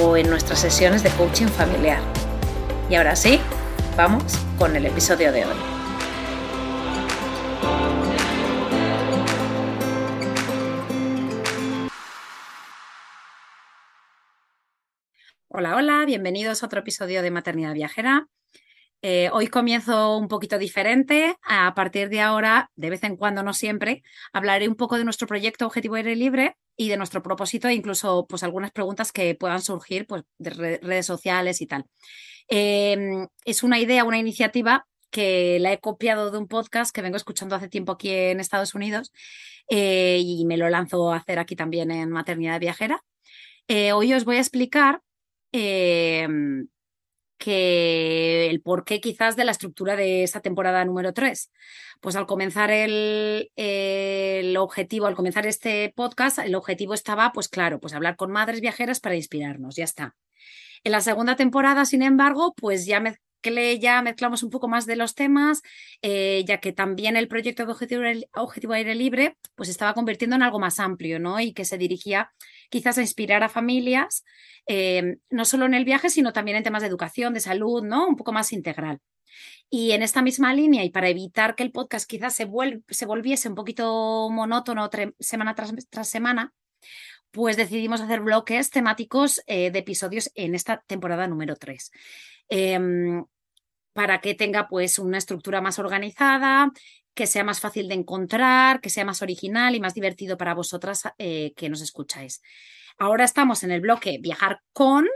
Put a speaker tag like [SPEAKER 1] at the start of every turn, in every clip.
[SPEAKER 1] o en nuestras sesiones de coaching familiar. Y ahora sí, vamos con el episodio de hoy. Hola, hola, bienvenidos a otro episodio de Maternidad Viajera. Eh, hoy comienzo un poquito diferente. A partir de ahora, de vez en cuando, no siempre, hablaré un poco de nuestro proyecto Objetivo Aire Libre y de nuestro propósito e incluso pues algunas preguntas que puedan surgir pues, de redes sociales y tal. Em, es una idea, una iniciativa que la he copiado de un podcast que vengo escuchando hace tiempo aquí en Estados Unidos eh, y me lo lanzo a hacer aquí también en Maternidad Viajera. Eh, hoy os voy a explicar em, que el porqué quizás de la estructura de esta temporada número 3. Pues al comenzar el, el, objetivo, al comenzar este podcast, el objetivo estaba, pues claro, pues hablar con madres viajeras para inspirarnos, ya está. En la segunda temporada, sin embargo, pues ya me ya mezclamos un poco más de los temas, eh, ya que también el proyecto de Objetivo, Objetivo, Aire Libre pues estaba convirtiendo en algo más amplio, ¿no? Y que se dirigía quizás a inspirar a familias, eh, no solo en el viaje, sino también en temas de educación, de salud, ¿no? Un poco más integral. Y en esta misma línea, y para evitar que el podcast quizás se, se volviese un poquito monótono semana tras, semana, pues decidimos hacer bloques temáticos eh, de episodios en esta temporada número 3 para que tenga pues una estructura más organizada, que sea más fácil de encontrar, que sea más original y más divertido para vosotras eh, que nos escucháis. Ahora estamos en el bloque Viajar con.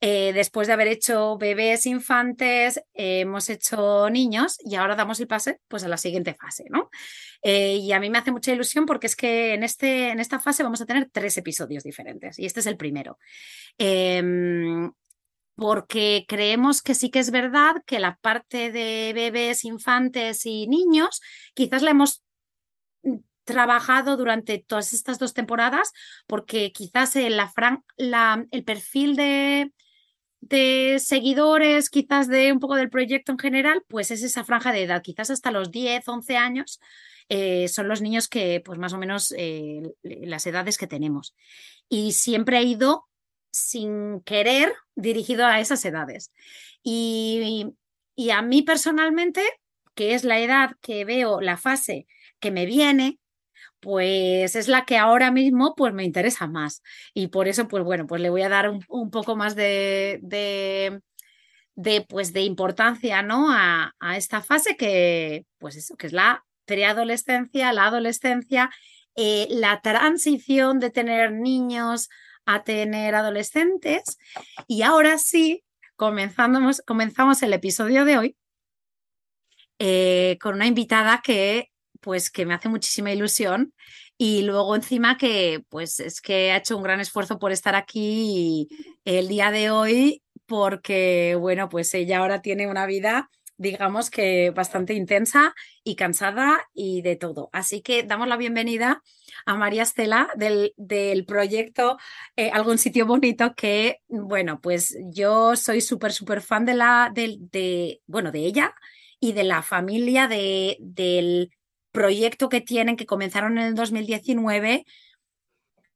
[SPEAKER 1] Eh, después de haber hecho bebés, infantes, hemos hecho niños y ahora damos el pase pues, a la siguiente fase, ¿no? Eh, y a mí me hace mucha ilusión porque es que en, este, en esta fase vamos a tener tres episodios diferentes y este es el primero. Em, porque creemos que sí que es verdad que la parte de bebés, infantes y niños quizás la hemos trabajado durante todas estas dos temporadas, porque quizás el perfil de, de seguidores, quizás de un poco del proyecto en general, pues es esa franja de edad, quizás hasta los 10, 11 años. Eh, son los niños que, pues más o menos, eh, las edades que tenemos. Y siempre ha ido sin querer dirigido a esas edades. Y, a mí personalmente, que es la edad que veo, la fase que me viene, pues es la que ahora mismo pues me interesa más. Y por eso, pues bueno, pues le voy a dar un, poco más de, de, pues de importancia ¿no? A, esta fase que, pues eso, que es la preadolescencia, la adolescencia, eh, la transición de tener niños a tener adolescentes. Y ahora sí, comenzamos, comenzamos el episodio de hoy eh, con una invitada que, pues, que me hace muchísima ilusión. Y luego encima que, pues, es que ha hecho un gran esfuerzo por estar aquí el día de hoy, porque, bueno, pues ella ahora tiene una vida digamos que bastante intensa y cansada y de todo. Así que damos la bienvenida a María Estela del, del proyecto eh, Algún sitio bonito que, bueno, pues yo soy súper, súper fan de la, de, de, bueno, de ella y de la familia de, del proyecto que tienen, que comenzaron en el 2019,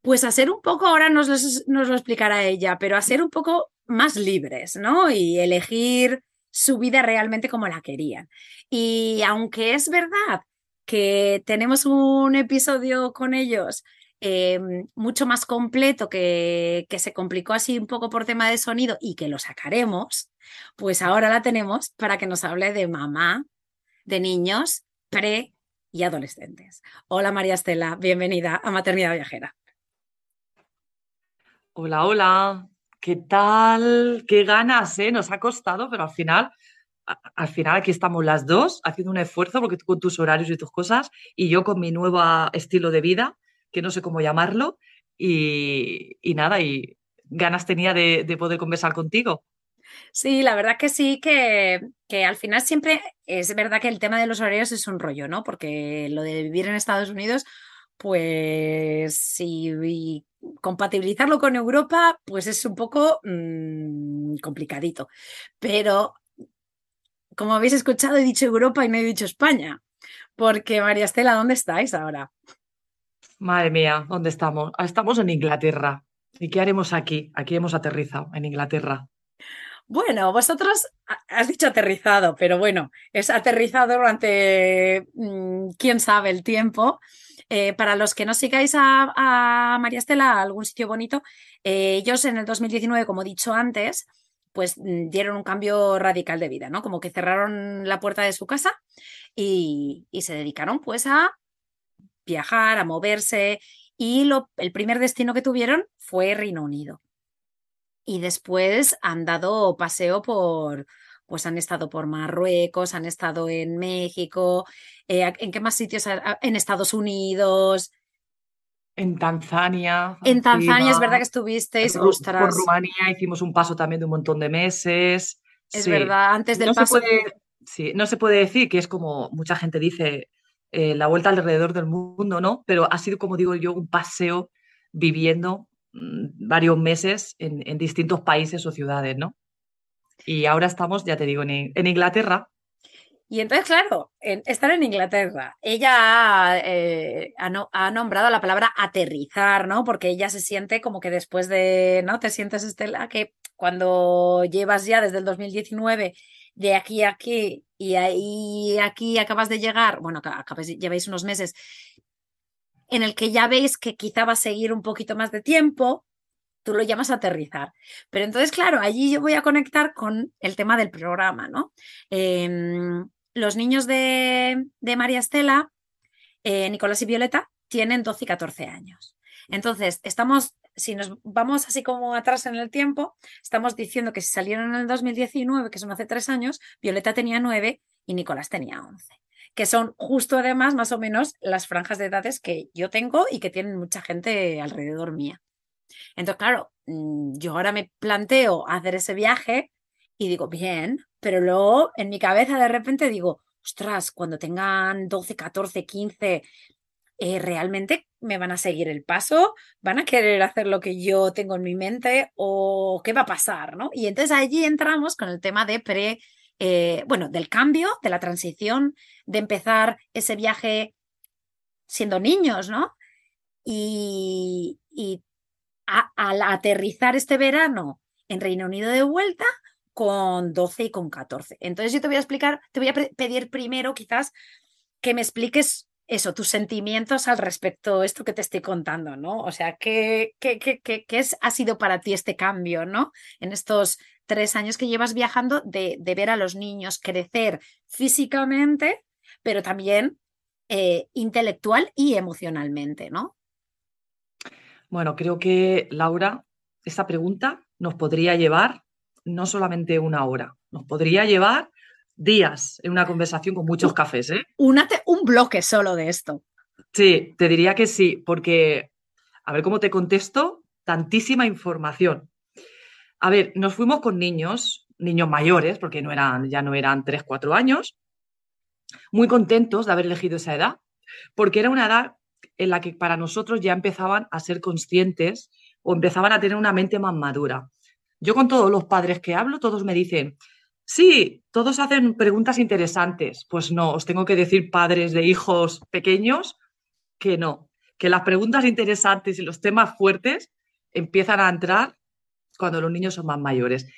[SPEAKER 1] pues a ser un poco, ahora nos, lo explicará ella, pero a ser un poco más libres, ¿no? Y elegir su vida realmente como la querían. Y aunque es verdad que tenemos un episodio con ellos em, mucho más completo que, que se complicó así un poco por tema de sonido y que lo sacaremos, pues ahora la tenemos para que nos hable de mamá, de niños pre y adolescentes. Hola María Estela, bienvenida a Maternidad Viajera.
[SPEAKER 2] Hola, hola, ¿qué tal? Qué ganas, ¿eh? Nos ha costado, pero al final, al final aquí estamos las dos haciendo un esfuerzo porque tú con tus horarios y tus cosas y yo con mi nuevo estilo de vida, que no sé cómo llamarlo, y, nada, y ganas tenía de, de poder conversar contigo.
[SPEAKER 1] Sí, la verdad que sí, que, que, al final siempre es verdad que el tema de los horarios es un rollo, ¿no? Porque lo de vivir en Estados Unidos, pues sí, compatibilizarlo con Europa, pues es un poco mmm, complicadito. Pero, como habéis escuchado, he dicho Europa y no he dicho España. Porque, María Estela, ¿dónde estáis ahora?
[SPEAKER 2] Madre mía, ¿dónde estamos? Ah, estamos en Inglaterra. ¿Y qué haremos aquí? Aquí hemos aterrizado, en Inglaterra.
[SPEAKER 1] Bueno, vosotros has dicho aterrizado, pero bueno, es aterrizado durante mmm, quién sabe el tiempo. Eh, para los que no sigáis a, María Estela, a algún sitio bonito, eh, ellos en el 2019, como he dicho antes, pues mm, dieron un cambio radical de vida, ¿no? Como que cerraron la puerta de su casa y, se dedicaron pues a viajar, a moverse y el primer destino que tuvieron fue Reino Unido y después han dado paseo por, pues han estado por Marruecos, han estado en México, eh, ¿en qué más sitios? En Estados Unidos.
[SPEAKER 2] En Tanzania.
[SPEAKER 1] En Tanzania es verdad que estuvisteis.
[SPEAKER 2] Por, por, Rumanía hicimos un paso también de un montón de meses.
[SPEAKER 1] Es sí. verdad, antes del
[SPEAKER 2] no
[SPEAKER 1] paso.
[SPEAKER 2] Se puede, sí, no se puede decir que es como mucha gente dice eh, la vuelta alrededor del mundo, ¿no? Pero ha sido, como digo yo, un paseo viviendo varios meses en, distintos países o ciudades, ¿no? Y ahora estamos, ya te digo, en, en Inglaterra.
[SPEAKER 1] Y entonces, claro, en, estar en Inglaterra, ella eh, ha, no, ha, nombrado la palabra aterrizar, ¿no? Porque ella se siente como que después de, ¿no? Te sientes, Estela, que cuando llevas ya desde el 2019 de aquí a aquí y ahí aquí acabas de llegar, bueno, acabas, lleváis unos meses en el que ya veis que quizá va a seguir un poquito más de tiempo, tú lo llamas aterrizar. Pero entonces, claro, allí yo voy a conectar con el tema del programa, ¿no? Eh, los niños de, de María Estela, eh, Nicolás y Violeta, tienen 12 y 14 años. Entonces, estamos, si nos vamos así como atrás en el tiempo, estamos diciendo que si salieron en el 2019, que son hace tres años, Violeta tenía 9 y Nicolás tenía 11 que son justo además más o menos las franjas de edades que yo tengo y que tienen mucha gente alrededor mía. Entonces, claro, mm, yo ahora me planteo hacer ese viaje y digo, bien, pero luego en mi cabeza de repente digo, ostras, cuando tengan 12, 14, 15, eh, ¿realmente me van a seguir el paso? ¿Van a querer hacer lo que yo tengo en mi mente? ¿O qué va a pasar? ¿no? Y entonces allí entramos con el tema de pre eh, bueno, del cambio, de la transición, de empezar ese viaje siendo niños, ¿no? Y, y al aterrizar este verano en Reino Unido de vuelta con 12 y con 14. Entonces yo te voy a explicar, te voy a pedir primero quizás que me expliques eso, tus sentimientos al respecto, esto que te estoy contando, ¿no? O sea, ¿qué, qué, qué, qué, qué es, ha sido para ti este cambio, ¿no? En estos tres años que llevas viajando de, de ver a los niños crecer físicamente, pero también eh, intelectual y emocionalmente, ¿no?
[SPEAKER 2] Bueno, creo que Laura, esta pregunta nos podría llevar no solamente una hora, nos podría llevar días en una conversación con muchos cafés. ¿eh?
[SPEAKER 1] Únate un bloque solo de esto.
[SPEAKER 2] Sí, te diría que sí, porque a ver cómo te contesto, tantísima información. A ver, nos fuimos con niños, niños mayores, porque no eran, ya no eran 3, 4 años, muy contentos de haber elegido esa edad, porque era una edad en la que para nosotros ya empezaban a ser conscientes o empezaban a tener una mente más madura. Yo con todos los padres que hablo, todos me dicen, sí, todos hacen preguntas interesantes. Pues no, os tengo que decir padres de hijos pequeños que no, que las preguntas interesantes y los temas fuertes empiezan a entrar cuando los niños son más mayores.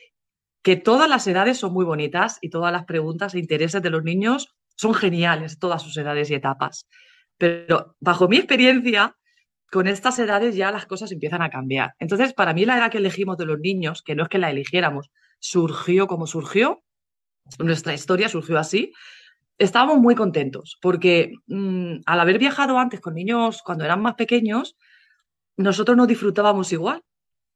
[SPEAKER 2] Que todas las edades son muy bonitas y todas las preguntas e intereses de los niños son geniales, todas sus edades y etapas. Pero bajo mi experiencia, con estas edades ya las cosas empiezan a cambiar. Entonces, para mí la edad que elegimos de los niños, que no es que la eligiéramos, surgió como surgió, nuestra historia surgió así, estábamos muy contentos porque mm, al haber viajado antes con niños cuando eran más pequeños, nosotros no disfrutábamos igual,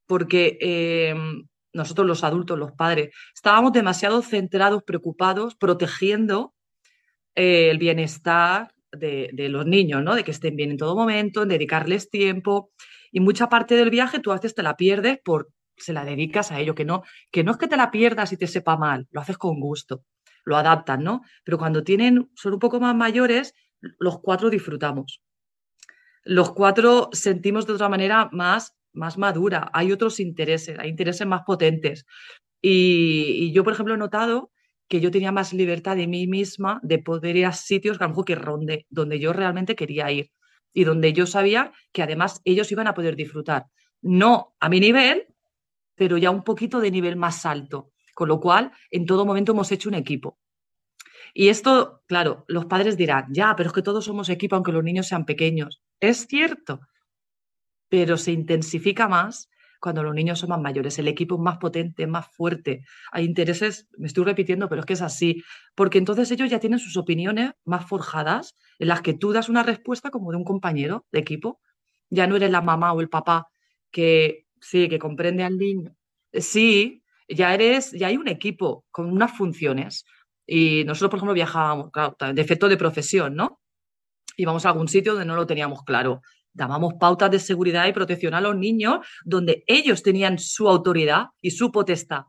[SPEAKER 2] porque em, nosotros los adultos, los padres, estábamos demasiado centrados, preocupados, protegiendo eh, el bienestar de, los niños, ¿no? De que estén bien en todo momento, en dedicarles tiempo. Y mucha parte del viaje tú haces te la pierdes por se la dedicas a ello, que no, que no es que te la pierdas y te sepa mal, lo haces con gusto, lo adaptan, ¿no? Pero cuando tienen, son un poco más mayores, los cuatro disfrutamos. Los cuatro sentimos de otra manera más, más madura, hay otros intereses, hay intereses más potentes. Y, yo, por ejemplo, he notado que yo tenía más libertad de mí misma de poder ir a sitios que a lo mejor ronde, donde yo realmente quería ir y donde yo sabía que además ellos iban a poder disfrutar. No a mi nivel, pero ya un poquito de nivel más alto, con lo cual en todo momento hemos hecho un equipo. Y esto, claro, los padres dirán, ya, pero es que todos somos equipo aunque los niños sean pequeños. Es cierto, pero se intensifica más cuando los niños son más mayores. El equipo es más potente, más fuerte. Hay intereses, me estoy repitiendo, pero es que es así, porque entonces ellos ya tienen sus opiniones más forjadas en las que tú das una respuesta como de un compañero de equipo. Ya no eres la mamá o el papá que Sí, que comprende al niño. Sí, ya eres, ya hay un equipo con unas funciones. Y nosotros, por ejemplo, viajábamos, claro, de efecto de profesión, ¿no? Íbamos a algún sitio donde no lo teníamos claro. Dábamos pautas de seguridad y protección a los niños donde ellos tenían su autoridad y su potestad.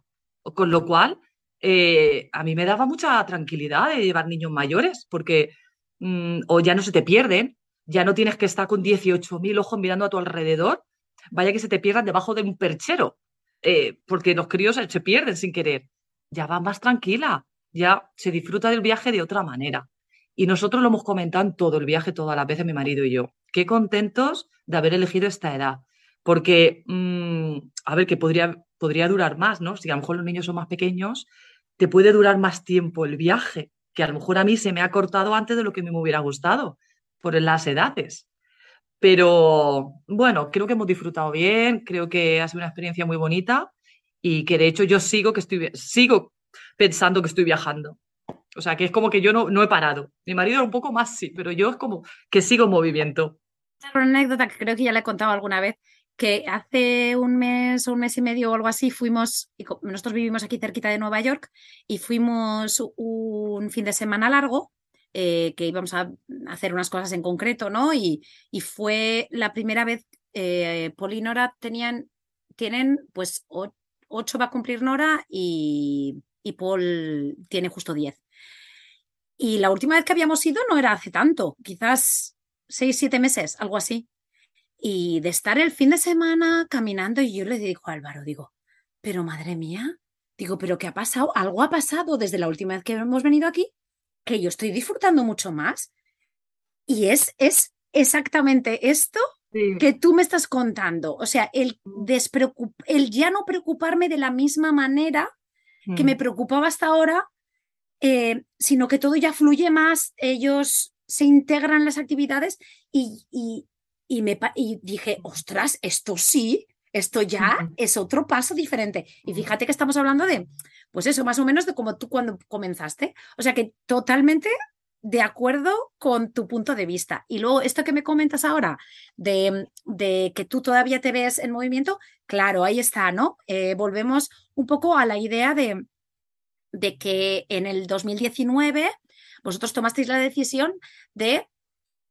[SPEAKER 2] Con lo cual, eh, a mí me daba mucha tranquilidad de llevar niños mayores, porque mm, o ya no se te pierden, ya no tienes que estar con 18.000 ojos mirando a tu alrededor, vaya que se te pierdan debajo de un perchero, eh, porque los críos se pierden sin querer. Ya va más tranquila, ya se disfruta del viaje de otra manera. Y nosotros lo hemos comentado en todo el viaje, todas las veces, mi marido y yo. Qué contentos de haber elegido esta edad. Porque, mm, a ver, que podría, podría durar más, ¿no? Si a lo mejor los niños son más pequeños, te puede durar más tiempo el viaje, que a lo mejor a mí se me ha cortado antes de lo que me hubiera gustado, por las edades. Pero bueno, creo que hemos disfrutado bien, creo que ha sido una experiencia muy bonita y que de hecho yo sigo, que estoy, sigo pensando que estoy viajando. O sea, que es como que yo no, no he parado. Mi marido un poco más sí, pero yo es como que sigo en movimiento.
[SPEAKER 1] Una anécdota que creo que ya le he contado alguna vez, que hace un mes o un mes y medio o algo así fuimos, nosotros vivimos aquí cerquita de Nueva York y fuimos un fin de semana largo eh, que íbamos a hacer unas cosas en concreto, ¿no? Y, fue la primera vez, eh, Paul y Nora tenían, tienen, pues, ocho va a cumplir Nora y, y Paul tiene justo diez. Y la última vez que habíamos ido no era hace tanto, quizás seis, siete meses, algo así. Y de estar el fin de semana caminando y yo le digo a Álvaro, digo, pero madre mía, digo, pero ¿qué ha pasado? Algo ha pasado desde la última vez que hemos venido aquí que yo estoy disfrutando mucho más. Y es, es exactamente esto que tú me estás contando. O sea, el, el ya no preocuparme de la misma manera que me mm. preocupaba hasta ahora, eh, sino que todo ya fluye más, ellos se integran las actividades y, y, me, y dije, ostras, esto sí, esto ya es otro paso diferente. Y fíjate que estamos hablando de pues eso, más o menos de como tú cuando comenzaste. O sea que totalmente de acuerdo con tu punto de vista. Y luego, esto que me comentas ahora, de, de que tú todavía te ves en movimiento, claro, ahí está, ¿no? Eh, volvemos un poco a la idea de, de que en el 2019 vosotros tomasteis la decisión de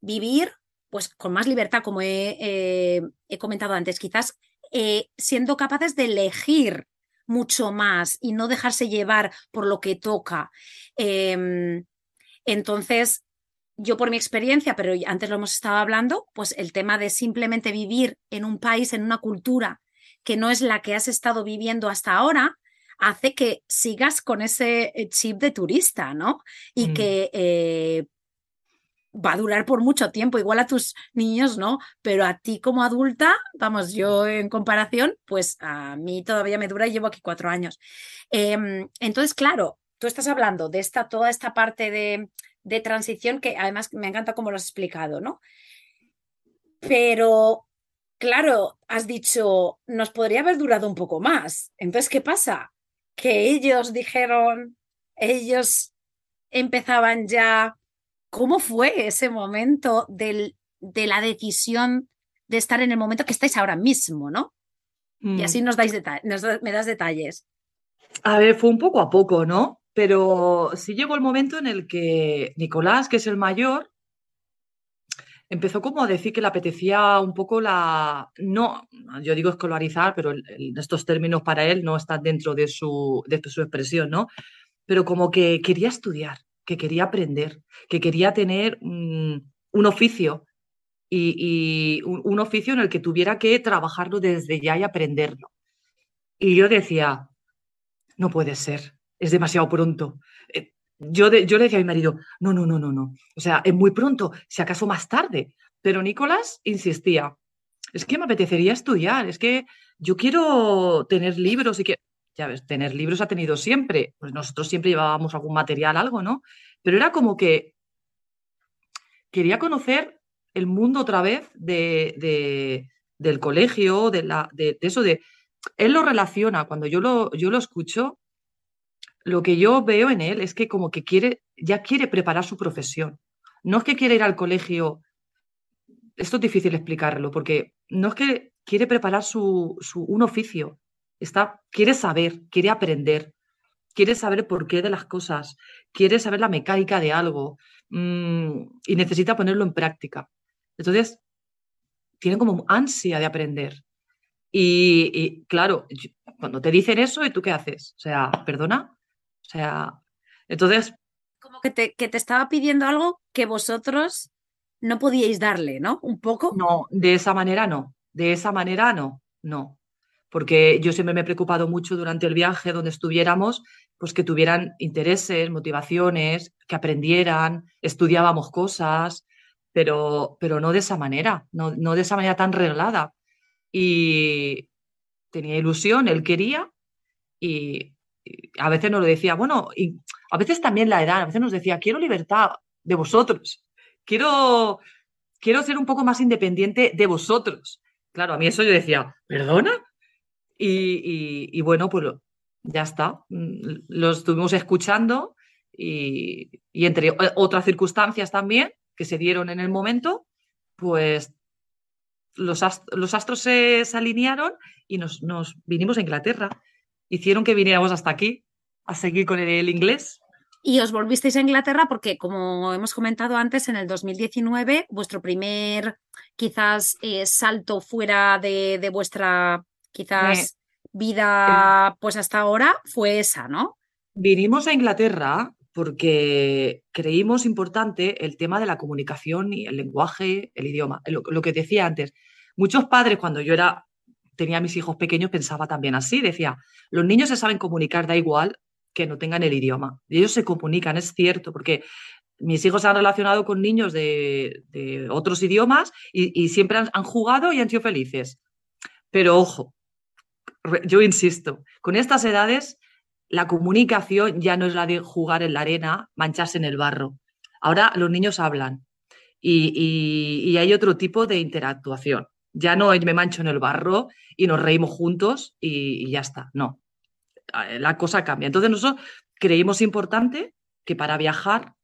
[SPEAKER 1] vivir pues con más libertad, como he, eh, he comentado antes, quizás eh, siendo capaces de elegir mucho más y no dejarse llevar por lo que toca. Em, entonces, yo por mi experiencia, pero antes lo hemos estado hablando, pues el tema de simplemente vivir en un país, en una cultura que no es la que has estado viviendo hasta ahora, hace que sigas con ese eh, chip de turista, ¿no? Y mm. que eh, va a durar por mucho tiempo, igual a tus niños no, pero a ti como adulta, vamos, yo en comparación, pues a mí todavía me dura y llevo aquí cuatro años. Em, entonces, claro, tú estás hablando de esta, toda esta parte de, de transición que además me encanta cómo lo has explicado, ¿no? Pero claro, has dicho, nos podría haber durado un poco más. Entonces, ¿qué pasa? Que ellos dijeron, ellos empezaban ya. ¿Cómo fue ese momento del, de la decisión de estar en el momento que estáis ahora mismo, ¿no? Y así
[SPEAKER 2] Mm.
[SPEAKER 1] nos dais nos da- me das detalles.
[SPEAKER 2] A ver, fue un poco a poco, ¿no? Pero sí llegó el momento en el que Nicolás, que es el mayor, empezó como a decir que le apetecía un poco la, no, yo digo escolarizar, pero estos términos para él no están dentro de su, de su expresión, ¿no? Pero como que quería estudiar, que quería aprender, que quería tener mm, un oficio y, un oficio en el que tuviera que trabajarlo desde ya y aprenderlo. Y yo decía, no puede ser, es demasiado pronto. Eh, Yo, yo le decía a mi marido, no, no, no, no, no. O sea, es muy pronto, si acaso más tarde. Pero Nicolás insistía, es que me apetecería estudiar, es que yo quiero tener libros y que, ya ves, tener libros ha tenido siempre, pues nosotros siempre llevábamos algún material, algo, ¿no? Pero era como que quería conocer el mundo otra vez de, de- del colegio, de, la, de eso, de... Él lo relaciona, cuando yo lo, yo lo escucho, lo que yo veo en él es que como que quiere, ya quiere preparar su profesión. No es que quiere ir al colegio, esto es difícil explicarlo, porque no es que quiere preparar su, su- un oficio, está, quiere saber, quiere aprender, quiere saber el porqué de las cosas, quiere saber la mecánica de algo mm, y necesita ponerlo en práctica. Entonces, tiene como ansia de aprender. Y, y, claro, cuando te dicen eso, ¿y tú qué haces? O sea, perdona. O sea, entonces,
[SPEAKER 1] Como que te, que te estaba pidiendo algo que vosotros no podíais darle, ¿no? Un poco.
[SPEAKER 2] no, de esa manera no. De esa manera no, no. Porque yo siempre me he preocupado mucho durante el viaje donde estuviéramos, pues que tuvieran intereses, motivaciones, que aprendieran, estudiábamos cosas, pero, pero no de esa manera, no, no de esa manera tan reglada. Y tenía ilusión, él quería, y, y a veces nos lo decía, bueno, y a veces también la edad, a veces nos decía, quiero libertad de vosotros, quiero, quiero ser un poco más independiente de vosotros. Claro, a mí eso yo decía, ¿perdona? Y, y- bueno, pues ya está, Mm, lo estuvimos escuchando y, y entre otras circunstancias también que se dieron en el momento, pues los, ast- los astros se alinearon y nos, nos vinimos a Inglaterra. Hicieron que viniéramos hasta aquí a seguir con el, inglés.
[SPEAKER 1] Y os volvisteis a Inglaterra porque, como hemos comentado antes, en el 2019, vuestro primer quizás eh, salto fuera de, de vuestra quizás vida pues hasta ahora fue esa, ¿no?
[SPEAKER 2] Vinimos a Inglaterra porque creímos importante el tema de la comunicación y el lenguaje, el idioma. Lo, lo que decía antes, muchos padres cuando yo era tenía a mis hijos pequeños pensaba también así, decía, los niños se saben comunicar, da igual que no tengan el idioma. Y ellos se comunican, es cierto, porque mis hijos se han relacionado con niños de, otros idiomas y, siempre han, jugado y han sido felices. Pero ojo, yo insisto, con estas edades la comunicación ya no es la de jugar en la arena, mancharse en el barro. Ahora los niños hablan y- y hay otro tipo de interactuación. Ya no me mancho en el barro y nos reímos juntos y, ya está. No, la cosa cambia. Entonces nosotros creímos importante que para viajar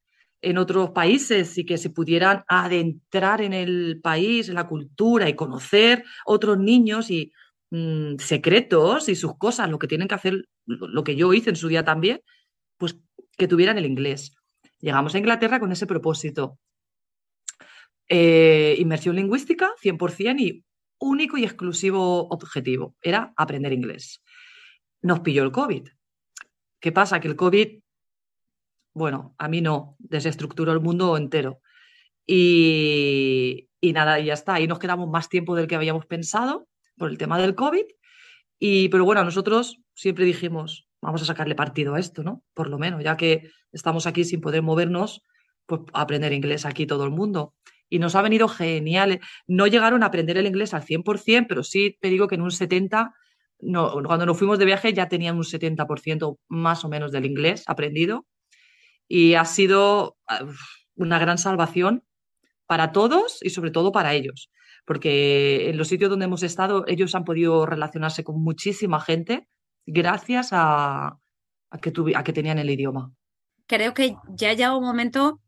[SPEAKER 2] en otros países y que se pudieran adentrar en el país, en la cultura y conocer otros niños y mm, secretos y sus cosas, lo que tienen que hacer, lo que yo hice en su día también, pues que tuvieran el inglés. Llegamos a Inglaterra con ese propósito. Eh, inmersión lingüística, 100% y único y exclusivo objetivo, era aprender inglés. Nos pilló el COVID. ¿Qué pasa? Que el COVID, bueno, a mí no, desestructuró el mundo entero. Y, y nada, ya está. Ahí nos quedamos más tiempo del que habíamos pensado por el tema del COVID. Y, pero bueno, nosotros siempre dijimos, vamos a sacarle partido a esto, ¿no? Por lo menos, ya que estamos aquí sin poder movernos, pues aprender inglés aquí todo el mundo. Y nos ha venido genial. No llegaron a aprender el inglés al 100%, pero sí te digo que en un 70%, no, cuando nos fuimos de viaje ya tenían un 70% más o menos del inglés aprendido. Y ha sido uf, una gran salvación para todos y sobre todo para ellos. porque en los sitios donde hemos estado ellos han podido relacionarse con muchísima gente gracias a, que, a que tenían el idioma.
[SPEAKER 1] Creo que ya llega un momento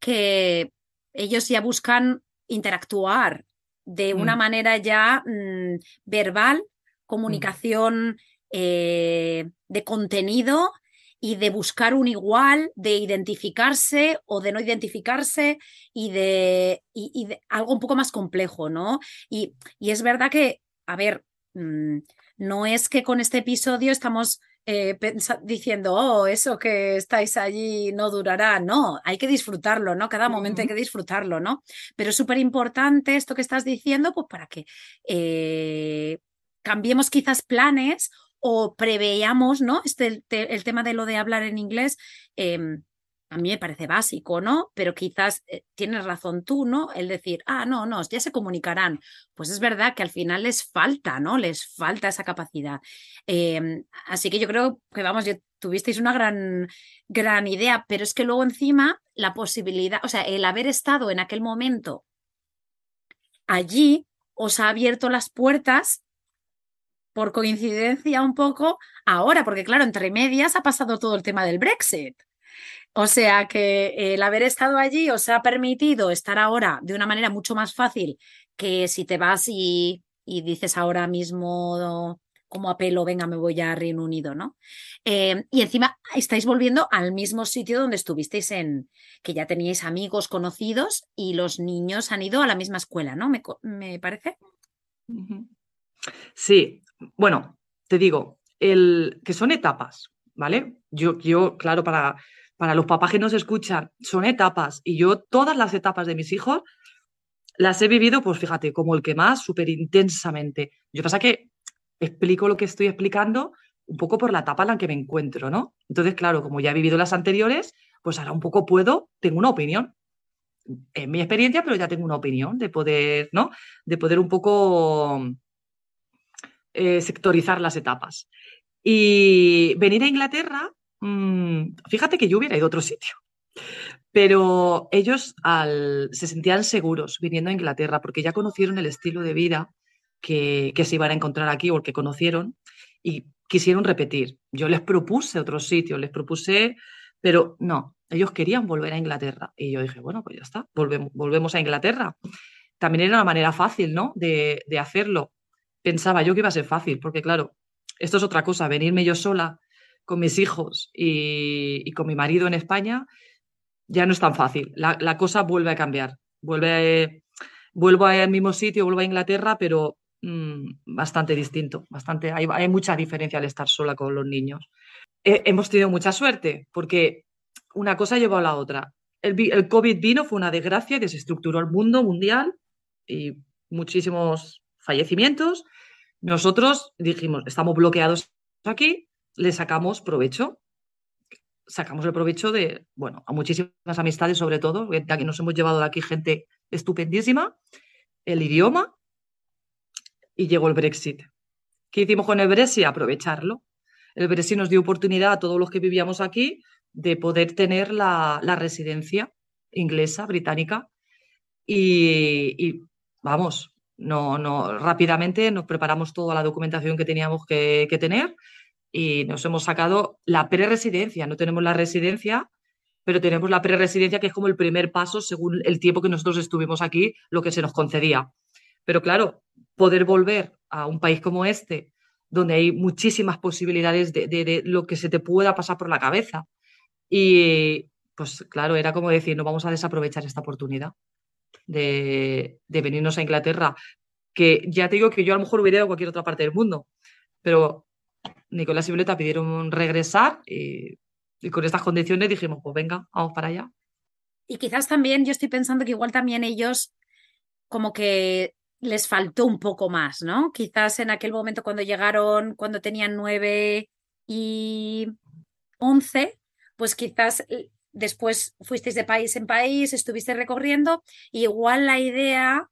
[SPEAKER 1] que ellos ya buscan interactuar de una mm. manera ya mm, verbal, mm. comunicación eh, de contenido y de buscar un igual, de identificarse o de no identificarse y de, y, de algo un poco más complejo, ¿no? Y, y, es verdad que, a ver, no es que con este episodio estamos eh, diciendo, oh, eso que estáis allí no durará. No, hay que disfrutarlo, ¿no? Cada momento hay que disfrutarlo, ¿no? Pero es súper importante esto que estás diciendo, pues para que eh, cambiemos quizás planes o preveamos, ¿no? Este, el, tema de lo de hablar en inglés. Em, a mí me parece básico, ¿no? Pero quizás eh, tienes razón tú, ¿no? El decir, ah, no, no, ya se comunicarán. Pues es verdad que al final les falta, ¿no? Les falta esa capacidad. Em, así que yo creo que, vamos, tuvisteis una gran, gran idea, pero es que luego encima la posibilidad, o sea, el haber estado en aquel momento allí os ha abierto las puertas por coincidencia un poco ahora, porque claro, entre medias ha pasado todo el tema del Brexit. O sea que el haber estado allí os ha permitido estar ahora de una manera mucho más fácil que si te vas y, dices ahora mismo como apelo, venga, me voy a Reino Unido, ¿no? Eh, y encima estáis volviendo al mismo sitio donde estuvisteis en, que ya teníais amigos conocidos y los niños han ido a la misma escuela, ¿no? Me, me parece.
[SPEAKER 2] Sí, bueno, te digo, el, que son etapas, ¿vale? Yo, yo claro, para para los papás que nos escuchan, son etapas. Y yo todas las etapas de mis hijos las he vivido, pues fíjate, como el que más, súper intensamente. Yo pasa que explico lo que estoy explicando un poco por la etapa en la que me encuentro, ¿no? Entonces, claro, como ya he vivido las anteriores, pues ahora un poco puedo, tengo una opinión. En mi experiencia, pero ya tengo una opinión de poder, ¿no? De poder un poco eh, sectorizar las etapas. Y venir a Inglaterra Mm, fíjate que yo hubiera ido a otro sitio. Pero ellos se sentían seguros viniendo a Inglaterra porque ya conocieron el estilo de vida que, se iban a encontrar aquí o el que conocieron y quisieron repetir. Yo les propuse otro sitio, les propuse, pero no, ellos querían volver a Inglaterra. Y yo dije, bueno, pues ya está, volvemos, volvemos a Inglaterra. También era una manera fácil, ¿no? De, de hacerlo. Pensaba yo que iba a ser fácil, porque claro, esto es otra cosa, venirme yo sola con mis hijos y, con mi marido en España, ya no es tan fácil. La, cosa vuelve a cambiar. Vuelve, vuelvo al mismo sitio, vuelvo a Inglaterra, pero mm, bastante distinto. Bastante, hay, mucha diferencia al estar sola con los niños. hemos tenido mucha suerte porque una cosa llevó a la otra. El, el COVID vino, fue una desgracia desestructuró el mundo mundial y muchísimos fallecimientos. Nosotros dijimos, estamos bloqueados aquí, le sacamos provecho. Sacamos el provecho de, bueno, a muchísimas amistades sobre todo, ya que nos hemos llevado de aquí gente estupendísima, el idioma y llegó el Brexit. ¿Qué hicimos con el Brexit? Aprovecharlo. El Brexit nos dio oportunidad a todos los que vivíamos aquí de poder tener la, residencia inglesa, británica. Y, vamos, no, no, rápidamente nos preparamos toda la documentación que teníamos que tener y nos hemos sacado la pre-residencia. No tenemos la residencia, pero tenemos la pre-residencia que es como el primer paso según el tiempo que nosotros estuvimos aquí, lo que se nos concedía. Pero claro, poder volver a un país como este, donde hay muchísimas posibilidades de, lo que se te pueda pasar por la cabeza. Y pues claro, era como decir, no vamos a desaprovechar esta oportunidad de, de venirnos a Inglaterra, que ya te digo que yo a lo mejor hubiera ido a cualquier otra parte del mundo, pero Nicolás y Violeta pidieron regresar y, con estas condiciones dijimos, pues venga, vamos para allá.
[SPEAKER 1] Y quizás también yo estoy pensando que igual también ellos como que les faltó un poco más, ¿no? Quizás en aquel momento cuando llegaron, cuando tenían nueve y once, pues quizás después fuisteis de país en país, estuviste recorriendo, y igual la idea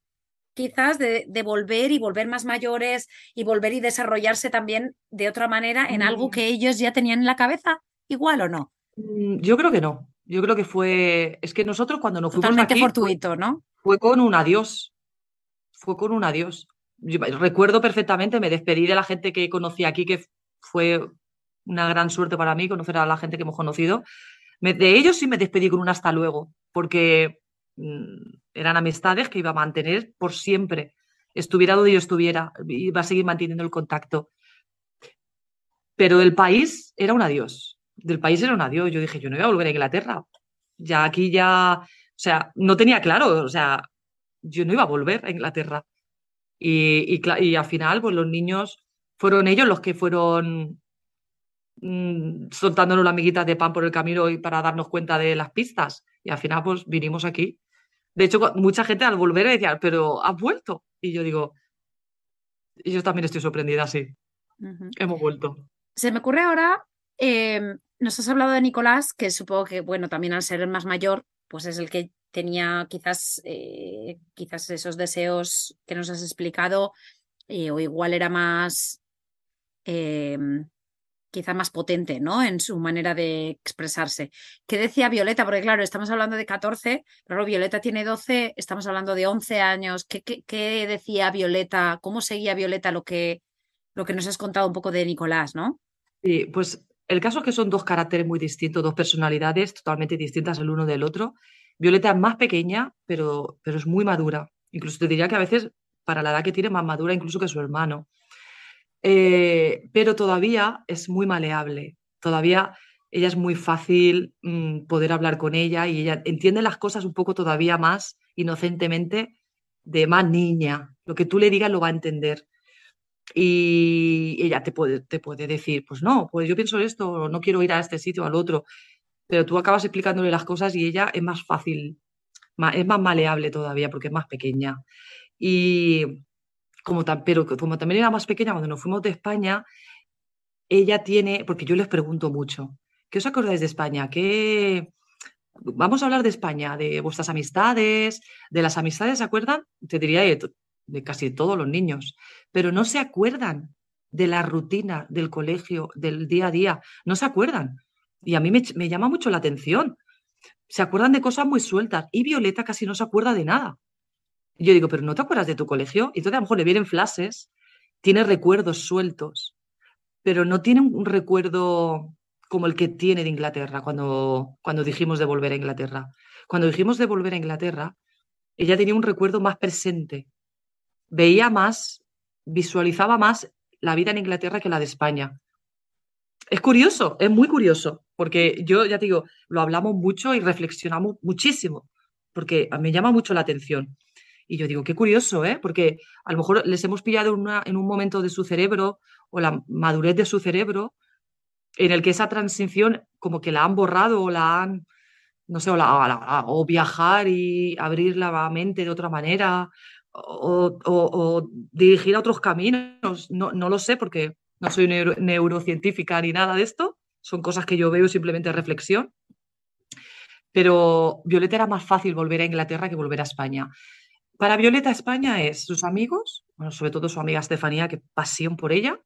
[SPEAKER 1] quizás de, volver y volver más mayores y volver y desarrollarse también de otra manera en algo mm. que ellos ya tenían en la cabeza, igual o no?
[SPEAKER 2] Mm, yo creo que no. Yo creo que fue. Es que nosotros cuando nos fuimos.
[SPEAKER 1] Totalmente fortuito, ¿no?
[SPEAKER 2] Fue con un adiós. fue con un adiós. recuerdo perfectamente, me despedí de la gente que conocí aquí, que fue una gran suerte para mí conocer a la gente que hemos conocido. de ellos sí me despedí con un hasta luego, porque eran amistades que iba a mantener por siempre. Estuviera donde yo estuviera, iba a seguir manteniendo el contacto. Pero del país era un adiós. Del país era un adiós. Yo dije, yo no voy a volver a Inglaterra. Ya aquí ya, o sea, no tenía claro, o sea, yo no iba a volver a Inglaterra. Y, y, al final, pues los niños fueron ellos los que fueron mmm, soltándonos la amiguitas de pan por el camino y para darnos cuenta de las pistas. Y al final, pues vinimos aquí. De hecho, mucha gente al volver decía, pero has vuelto. Y yo digo, y yo también estoy sorprendida, sí. Hemos vuelto.
[SPEAKER 1] Se me ocurre ahora, em, nos has hablado de Nicolás, que supongo que, bueno, también al ser el más mayor, pues es el que tenía quizás, eh, quizás esos deseos que nos has explicado, eh, o igual era más, em, quizá más potente, ¿no? En su manera de expresarse. ¿Qué decía Violeta? Porque claro, estamos hablando de 14, pero Violeta tiene 12, estamos hablando de 11 años. ¿Qué, qué, decía Violeta? ¿Cómo seguía Violeta lo que, lo que nos has contado un poco de Nicolás, ¿no?
[SPEAKER 2] Sí, pues el caso es que son dos caracteres muy distintos, dos personalidades totalmente distintas el uno del otro. Violeta es más pequeña, pero, pero es muy madura. Incluso te diría que a veces, para la edad que tiene, más madura incluso que su hermano. Eh, pero todavía es muy maleable. Todavía ella es muy fácil mm, poder hablar con ella y ella entiende las cosas un poco todavía más inocentemente de más niña. Lo que tú le digas lo va a entender. Y ella te puede, te puede decir, pues no, pues yo pienso esto, no quiero ir a este sitio, al otro. Pero tú acabas explicándole las cosas y ella es más fácil, es más maleable todavía porque es más pequeña. Y, como pero como también era más pequeña, cuando nos fuimos de España, ella tiene, porque yo les pregunto mucho, ¿qué os acordáis de España? ¿Qué... Vamos a hablar de España, de vuestras amistades, de las amistades, ¿se acuerdan? Te diría de, casi todos los niños, pero no se acuerdan de la rutina del colegio, del día a día, no se acuerdan. Y a mí me llama mucho la atención. Se acuerdan de cosas muy sueltas y Violeta casi no se acuerda de nada yo digo, pero ¿no te acuerdas de tu colegio? Y entonces a lo mejor le vienen flashes, tiene recuerdos sueltos, pero no tiene un recuerdo como el que tiene de Inglaterra cuando, cuando dijimos de volver a Inglaterra. Cuando dijimos de volver a Inglaterra, ella tenía un recuerdo más presente, veía más, visualizaba más la vida en Inglaterra que la de España. Es curioso, es muy curioso, porque yo ya te digo, lo hablamos mucho y reflexionamos muchísimo, porque me llama mucho la atención. Y yo digo, qué curioso, ¿eh? Porque a lo mejor les hemos pillado en un momento de su cerebro o la madurez de su cerebro en el que esa transición como que la han borrado o la han, no sé, o, viajar y abrir la mente de otra manera o, dirigir a otros caminos. No, no, lo sé porque no soy neurocientífica ni nada de esto. Son cosas que yo veo simplemente reflexión. Pero Violeta era más fácil volver a Inglaterra que volver a España. Para Violeta España es sus amigos, bueno, sobre todo su amiga Estefanía, que pasión por ella,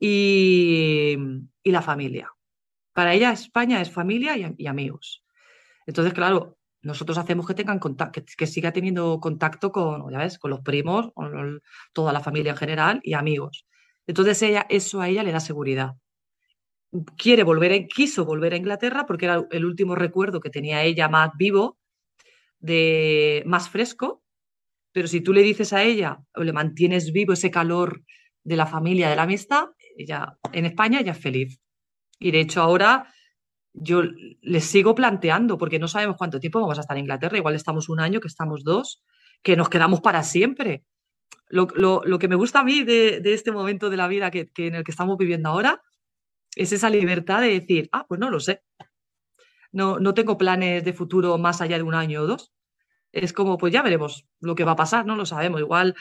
[SPEAKER 2] y, la familia. Para ella España es familia y, amigos. Entonces, claro, nosotros hacemos que tengan contacto, que, siga teniendo contacto con, ya ves, con los primos, toda la familia en general y amigos. Entonces ella, eso a ella le da seguridad. Quiere volver, quiso volver a Inglaterra porque era el último recuerdo que tenía ella más vivo, de más fresco, pero si tú le dices a ella o le mantienes vivo ese calor de la familia, de la amistad, ella en España ya es feliz. Y de hecho ahora yo le sigo planteando, porque no sabemos cuánto tiempo vamos a estar en Inglaterra, igual estamos un año, que estamos dos, que nos quedamos para siempre. Lo, que me gusta a mí de, este momento de la vida que, en el que estamos viviendo ahora es esa libertad de decir, ah, pues no lo sé. No, no tengo planes de futuro más allá de un año o dos es como, pues ya veremos lo que va a pasar, no lo sabemos. Igual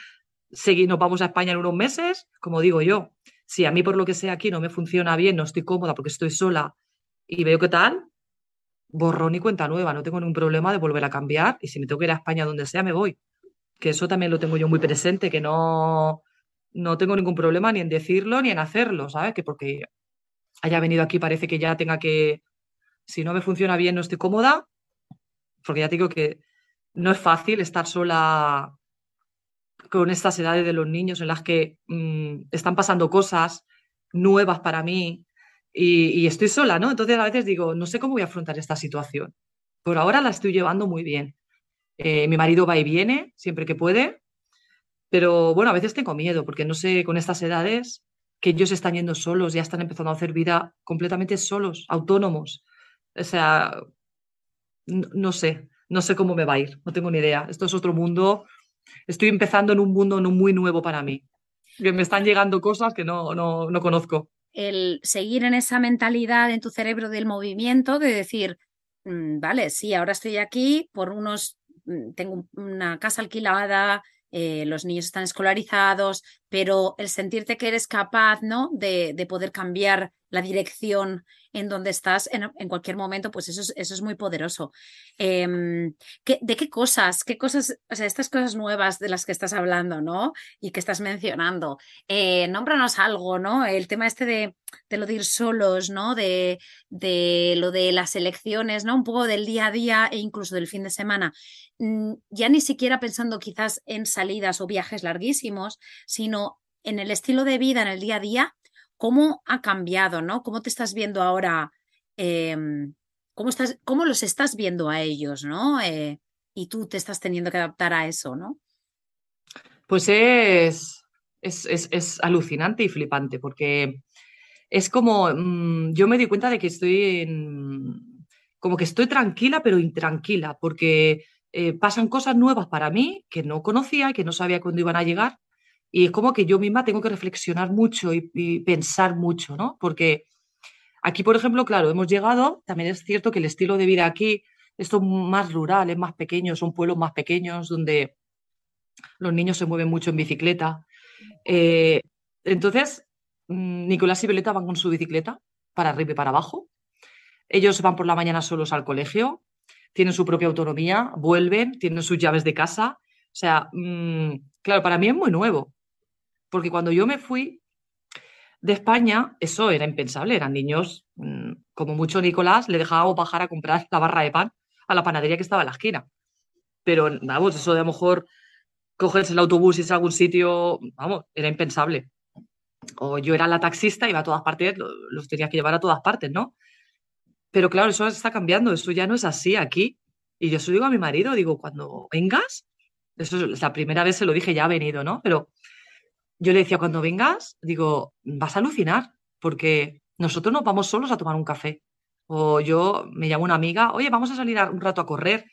[SPEAKER 2] nos vamos a España en unos meses, como digo yo, si a mí por lo que sea aquí no me funciona bien, no estoy cómoda porque estoy sola y veo qué tal, borrón y cuenta nueva, no tengo ningún problema de volver a cambiar y si me tengo que ir a España donde sea, me voy. Que eso también lo tengo yo muy presente, que no, no tengo ningún problema ni en decirlo ni en hacerlo, ¿sabes? Que porque haya venido aquí parece que ya tenga que, si no me funciona bien, no estoy cómoda, porque ya te digo que no es fácil estar sola con estas edades de los niños en las que mm, están pasando cosas nuevas para mí y, estoy sola, ¿no? Entonces a veces digo, no sé cómo voy a afrontar esta situación. Por ahora la estoy llevando muy bien. Eh, mi marido va y viene siempre que puede, pero bueno, a veces tengo miedo porque no sé con estas edades que ellos están yendo solos, ya están empezando a hacer vida completamente solos, autónomos. O sea, no, sé, no sé cómo me va a ir, no tengo ni idea. Esto es otro mundo. Estoy empezando en un mundo muy nuevo para mí, que me están llegando cosas que no, no, no conozco.
[SPEAKER 1] El seguir en esa mentalidad en tu cerebro del movimiento, de decir, mm, vale, sí, ahora estoy aquí por unos, mm, tengo una casa alquilada, eh, los niños están escolarizados, pero el sentirte que eres capaz ¿no? de, de poder cambiar la dirección en donde estás en, cualquier momento, pues eso es, eso es muy poderoso. Em, ¿De qué cosas, qué cosas, o sea, estas cosas nuevas de las que estás hablando, ¿no? Y que estás mencionando, eh, nómbranos algo, ¿no? El tema este de, de lo de ir solos, ¿no? De, de, lo de las elecciones, ¿no? Un poco del día a día e incluso del fin de semana. Mm, ya ni siquiera pensando quizás en salidas o viajes larguísimos, sino en el estilo de vida, en el día a día, cómo ha cambiado, ¿no? ¿Cómo te estás viendo ahora? Em, ¿cómo, estás, ¿Cómo los estás viendo a ellos, ¿no? Eh, y tú te estás teniendo que adaptar a eso, ¿no?
[SPEAKER 2] Pues es, es, alucinante y flipante, porque es como, mm, yo me di cuenta de que estoy en, como que estoy tranquila, pero intranquila, porque eh, pasan cosas nuevas para mí que no conocía, que no sabía cuándo iban a llegar, y es como que yo misma tengo que reflexionar mucho y, pensar mucho, ¿no? Porque aquí, por ejemplo, claro, hemos llegado, también es cierto que el estilo de vida aquí es más rural, es más pequeño, son pueblos más pequeños donde los niños se mueven mucho en bicicleta. Eh, entonces, mm, Nicolás y Violeta van con su bicicleta para arriba y para abajo. Ellos van por la mañana solos al colegio, tienen su propia autonomía, vuelven, tienen sus llaves de casa. O sea, mm, claro, para mí es muy nuevo. Porque cuando yo me fui de España, eso era impensable. Eran niños, mm, como mucho Nicolás, le dejábamos bajar a comprar la barra de pan a la panadería que estaba en la esquina. Pero, vamos, eso de a lo mejor cogerse el autobús y irse a algún sitio, vamos, era impensable. O yo era la taxista, iba a todas partes, los tenía que llevar a todas partes, ¿no? Pero claro, eso está cambiando, eso ya no es así aquí. Y yo eso digo a mi marido, digo, cuando vengas, eso es la primera vez se lo dije, ya ha venido, ¿no? Pero yo le decía, cuando vengas, digo, vas a alucinar, porque nosotros nos vamos solos a tomar un café. O yo me llamo una amiga, oye, vamos a salir un rato a correr.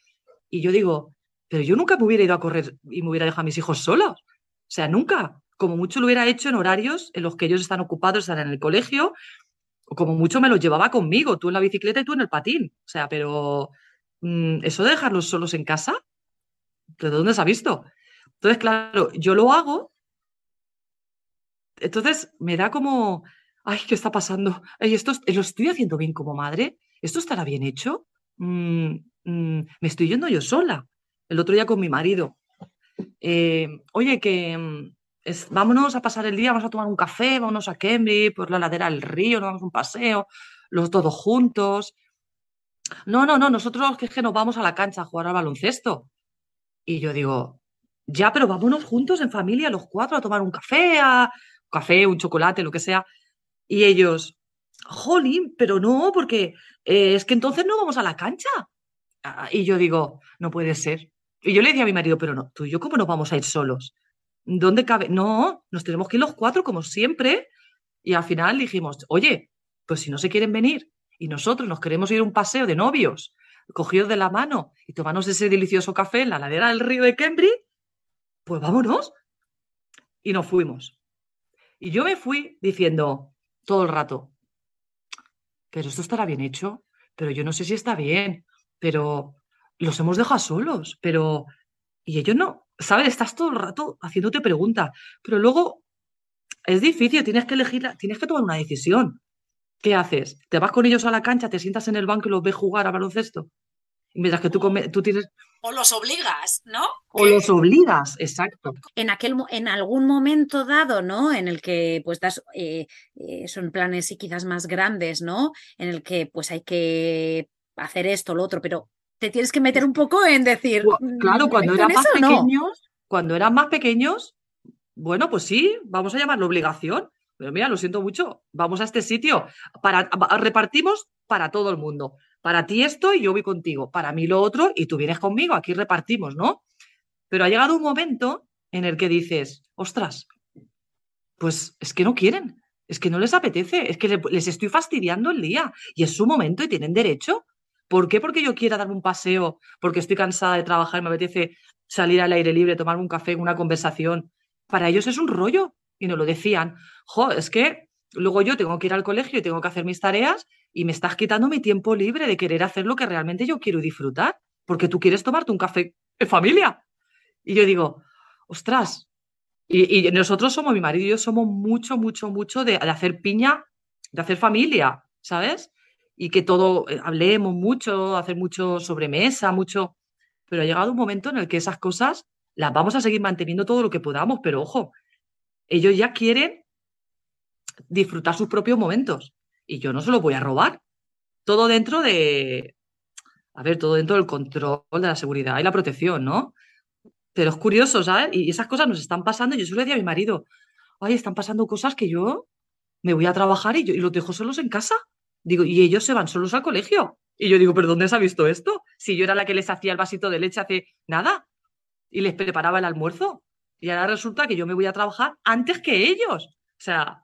[SPEAKER 2] Y yo digo, pero yo nunca me hubiera ido a correr y me hubiera dejado a mis hijos solos. O sea, nunca. Como mucho lo hubiera hecho en horarios en los que ellos están ocupados, están en el colegio, o como mucho me los llevaba conmigo, tú en la bicicleta y tú en el patín. O sea, pero mm, eso de dejarlos solos en casa, ¿de dónde se ha visto? Entonces, claro, yo lo hago entonces me da como, ay, ¿qué está pasando? esto lo estoy haciendo bien como madre. ¿Esto estará bien hecho? Mm, mm, me estoy yendo yo sola. El otro día con mi marido. Eh, oye, que mm, vámonos a pasar el día, vamos a tomar un café, vámonos a Cambridge, por la ladera del río, nos damos un paseo, los todos juntos. No, no, no, nosotros que es que nos vamos a la cancha a jugar al baloncesto. Y yo digo, ya, pero vámonos juntos en familia, los cuatro, a tomar un café, a, café, un chocolate, lo que sea. Y ellos, jolín, pero no, porque eh, es que entonces no vamos a la cancha. Ah, y yo digo, no puede ser. Y yo le decía a mi marido, pero no, tú y yo, ¿cómo nos vamos a ir solos? ¿Dónde cabe? No, nos tenemos que ir los cuatro, como siempre. Y al final dijimos, oye, pues si no se quieren venir y nosotros nos queremos ir a un paseo de novios, cogidos de la mano y tomarnos ese delicioso café en la ladera del río de Cambridge, pues vámonos. Y nos fuimos. Y yo me fui diciendo todo el rato, pero esto estará bien hecho, pero yo no sé si está bien, pero los hemos dejado solos, pero... Y ellos no, ¿sabes? Estás todo el rato haciéndote preguntas, pero luego es difícil, tienes que elegir, tienes que tomar una decisión. ¿Qué haces? ¿Te vas con ellos a la cancha, te sientas en el banco y los ves jugar a baloncesto? mientras que tú, tú tienes
[SPEAKER 1] o los obligas, ¿no?
[SPEAKER 2] O los obligas, exacto.
[SPEAKER 1] En, aquel, en algún momento dado, ¿no? En el que pues das, eh, eh, son planes y quizás más grandes, ¿no? En el que pues hay que hacer esto, lo otro, pero te tienes que meter un poco en decir.
[SPEAKER 2] Claro, cuando eran más pequeños, cuando eran más pequeños, bueno, pues sí, vamos a llamarlo obligación. Pero mira, lo siento mucho, vamos a este sitio. Para, repartimos para todo el mundo. Para ti esto y yo voy contigo. Para mí lo otro y tú vienes conmigo. Aquí repartimos, ¿no? Pero ha llegado un momento en el que dices, ostras, pues es que no quieren, es que no les apetece, es que les estoy fastidiando el día y es su momento y tienen derecho. ¿Por qué? Porque yo quiera darme un paseo, porque estoy cansada de trabajar me apetece salir al aire libre, tomarme un café, una conversación. Para ellos es un rollo y nos lo decían. Jo, es que luego yo tengo que ir al colegio y tengo que hacer mis tareas y me estás quitando mi tiempo libre de querer hacer lo que realmente yo quiero disfrutar, porque tú quieres tomarte un café en familia. Y yo digo, ostras, y, nosotros somos, mi marido y yo somos mucho, mucho, mucho de, hacer piña, de hacer familia, ¿sabes? Y que todo, eh, hablemos mucho, hacer mucho sobremesa, mucho... Pero ha llegado un momento en el que esas cosas las vamos a seguir manteniendo todo lo que podamos, pero ojo, ellos ya quieren disfrutar sus propios momentos y yo no se los voy a robar. Todo dentro de, a ver, todo dentro del control de la seguridad y la protección, ¿no? Pero es curioso, ¿sabes? Y esas cosas nos están pasando. Yo solo decía a mi marido, ay, están pasando cosas que yo me voy a trabajar y, yo, y los dejo solos en casa. Digo, y ellos se van solos al colegio. Y yo digo, ¿pero dónde se ha visto esto? Si yo era la que les hacía el vasito de leche hace nada y les preparaba el almuerzo. Y ahora resulta que yo me voy a trabajar antes que ellos. O sea,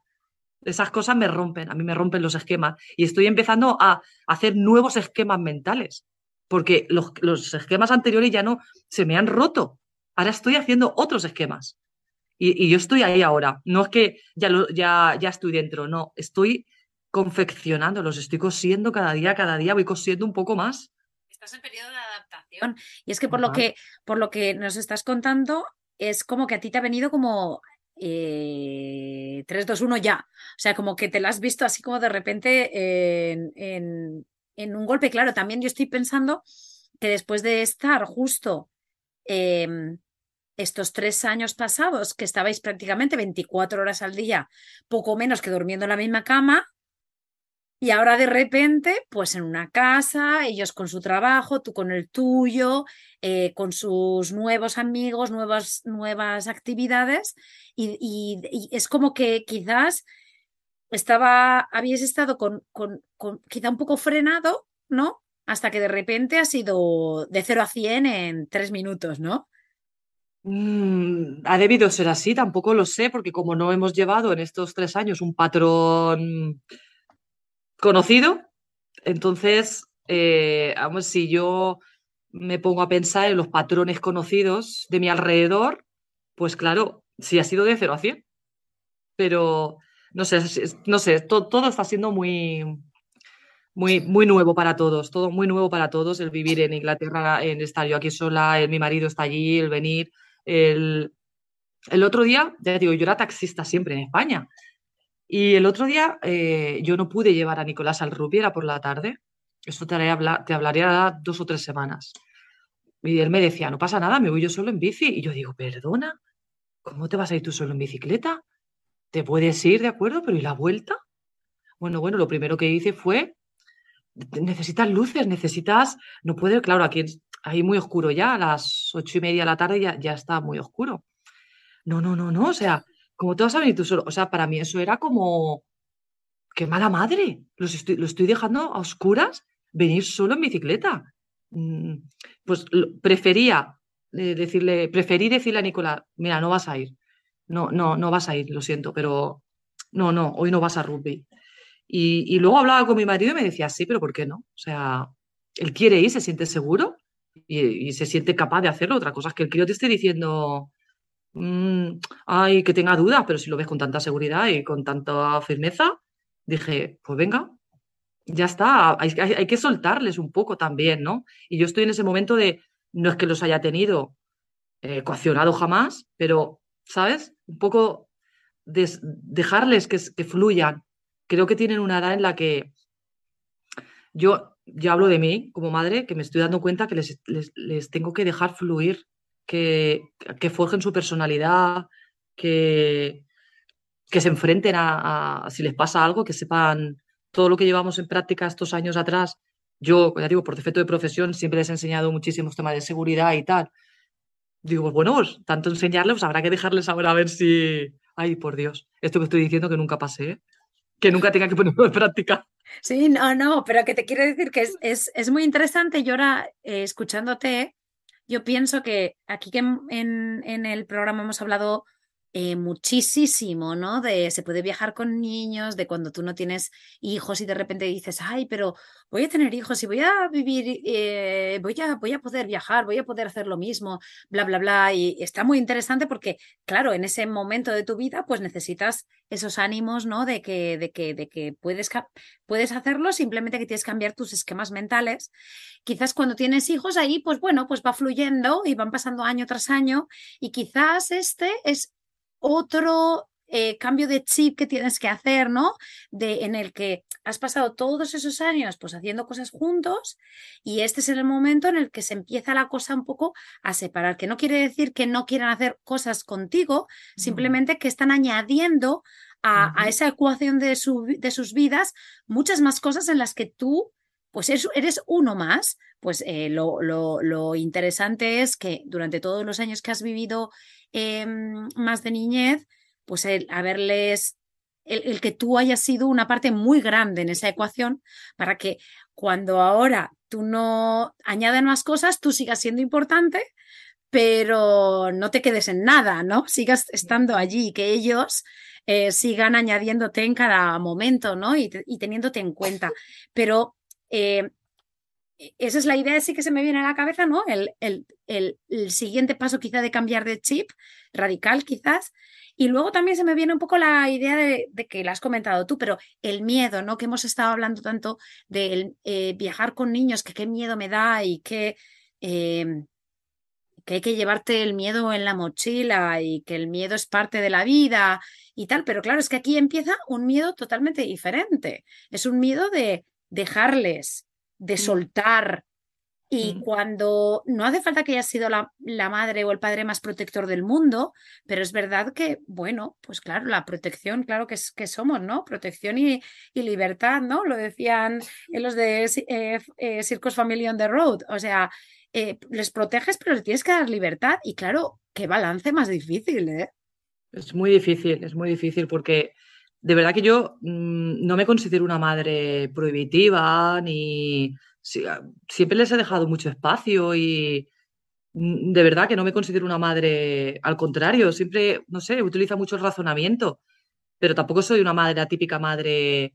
[SPEAKER 2] esas cosas me rompen, a mí me rompen los esquemas. Y estoy empezando a hacer nuevos esquemas mentales, porque los, los esquemas anteriores ya no se me han roto. Ahora estoy haciendo otros esquemas. Y, yo estoy ahí ahora. No es que ya, ya, ya estoy dentro, no. Estoy confeccionando, los estoy cosiendo cada día, cada día voy cosiendo un poco más.
[SPEAKER 1] Estás en periodo de adaptación. Y es que por, lo que por lo que nos estás contando, es como que a ti te ha venido como eh, 3, 2, 1 ya. O sea, como que te la has visto así como de repente en, en, un golpe. Claro, también yo estoy pensando que después de estar justo em, estos tres años pasados, que estabais prácticamente 24 horas al día, poco menos que durmiendo en la misma cama, y ahora de repente, pues en una casa, ellos con su trabajo, tú con el tuyo, eh, con sus nuevos amigos, nuevas, nuevas actividades, y, es como que quizás estaba, habíais estado con, con, con, quizá un poco frenado, ¿no? Hasta que de repente ha sido de 0 a 100 en tres minutos, ¿no?
[SPEAKER 2] Mm, ha debido ser así, tampoco lo sé, porque como no hemos llevado en estos tres años un patrón conocido. Entonces, eh, vamos, si yo me pongo a pensar en los patrones conocidos de mi alrededor, pues claro, sí ha sido de 0 a 100. Pero no sé, no sé, todo está siendo muy, muy, muy nuevo para todos, todo muy nuevo para todos, el vivir en Inglaterra, en estar yo aquí sola, el, mi marido está allí, el venir, el, el otro día, ya digo, yo era taxista siempre en España y el otro día eh, yo no pude llevar a Nicolás al rugby, era por la tarde. Esto te, te hablaría dos o tres semanas. Y él me decía, no pasa nada, me voy yo solo en bici. Y yo digo, perdona, ¿cómo te vas a ir tú solo en bicicleta? Te puedes ir, de acuerdo, pero ¿y la vuelta? Bueno, bueno, lo primero que hice fue, necesitas luces, necesitas, no puede, claro, aquí ahí muy oscuro ya, a las ocho y media de la tarde ya, ya está muy oscuro. No, no, no, no, o sea, ¿Cómo te vas a venir tú solo? O sea, para mí eso era como, qué mala madre, lo estoy dejando a oscuras venir solo en bicicleta. Mm, pues prefería eh, decirle, preferí decirle a Nicolás, mira, no vas a ir. No, no, no vas a ir, lo siento, pero no, no, hoy no vas a rugby. Y, luego hablaba con mi marido y me decía, sí, pero ¿por qué no? O sea, él quiere ir, se siente seguro y, y se siente capaz de hacerlo. Otra cosa es que el crío te esté diciendo, Mm, ay, que tenga dudas, pero si lo ves con tanta seguridad y con tanta firmeza, dije, pues venga, ya está, hay, que soltarles un poco también, ¿no? Y yo estoy en ese momento de, no es que los haya tenido eh, coaccionado jamás, pero, ¿sabes? Un poco dejarles que, que, fluyan. Creo que tienen una edad en la que yo, yo hablo de mí como madre, que me estoy dando cuenta que les, les tengo que dejar fluir que, forjen su personalidad, que, que se enfrenten a, si les pasa algo, que sepan todo lo que llevamos en práctica estos años atrás. Yo, ya digo, por defecto de profesión, siempre les he enseñado muchísimos temas de seguridad y tal. digo, pues bueno, pues tanto enseñarles, habrá que dejarles ahora a ver si. Ay, por Dios, esto que estoy diciendo que nunca pase, ¿eh? que nunca tenga que ponerlo en práctica.
[SPEAKER 1] Sí, no, no, pero que te quiero decir que es, es, es muy interesante. Yo ahora, eh, escuchándote, yo pienso que aquí que en, en el programa hemos hablado eh, muchísimo, ¿no? De se puede viajar con niños, de cuando tú no tienes hijos y de repente dices, ay, pero voy a tener hijos y voy a vivir, eh, voy, a, poder viajar, voy a poder hacer lo mismo, bla, bla, bla. Y está muy interesante porque, claro, en ese momento de tu vida, pues necesitas esos ánimos, ¿no? De que, de que, de que puedes, puedes hacerlo, simplemente que tienes que cambiar tus esquemas mentales. Quizás cuando tienes hijos ahí, pues bueno, pues va fluyendo y van pasando año tras año y quizás este es otro eh, cambio de chip que tienes que hacer, ¿no? De, en el que has pasado todos esos años pues haciendo cosas juntos y este es el momento en el que se empieza la cosa un poco a separar, que no quiere decir que no quieran hacer cosas contigo, simplemente que están añadiendo a, esa ecuación de, su, de sus vidas muchas más cosas en las que tú pues eres uno más. Pues eh, lo, lo, lo, interesante es que durante todos los años que has vivido Em, más de niñez, pues el haberles, el, que tú hayas sido una parte muy grande en esa ecuación para que cuando ahora tú no añaden más cosas, tú sigas siendo importante, pero no te quedes en nada, ¿no? Sigas estando allí, que ellos eh, sigan añadiéndote en cada momento, ¿no? Y, teniéndote en cuenta. Pero eh, esa es la idea, sí que se me viene a la cabeza, ¿no? El, el, el, siguiente paso quizá de cambiar de chip, radical quizás. Y luego también se me viene un poco la idea de, que la has comentado tú, pero el miedo, ¿no? Que hemos estado hablando tanto de eh, viajar con niños, que qué miedo me da y que, em, que hay que llevarte el miedo en la mochila y que el miedo es parte de la vida y tal. Pero claro, es que aquí empieza un miedo totalmente diferente. Es un miedo de dejarles de mm. soltar. Y mm. cuando no hace falta que hayas sido la, la, madre o el padre más protector del mundo, pero es verdad que, bueno, pues claro, la protección, claro que, es, que somos, ¿no? Protección y, y libertad, ¿no? Lo decían en los de eh, eh, Circus Family on the Road. O sea, eh, les proteges, pero les tienes que dar libertad. Y claro, qué balance más difícil, ¿eh?
[SPEAKER 2] Es muy difícil, es muy difícil porque de verdad que yo mm, no me considero una madre prohibitiva, ni ah, siempre les he dejado mucho espacio y mm, de verdad que no me considero una madre, al contrario, siempre, no sé, utiliza mucho el razonamiento, pero tampoco soy una madre, la típica madre,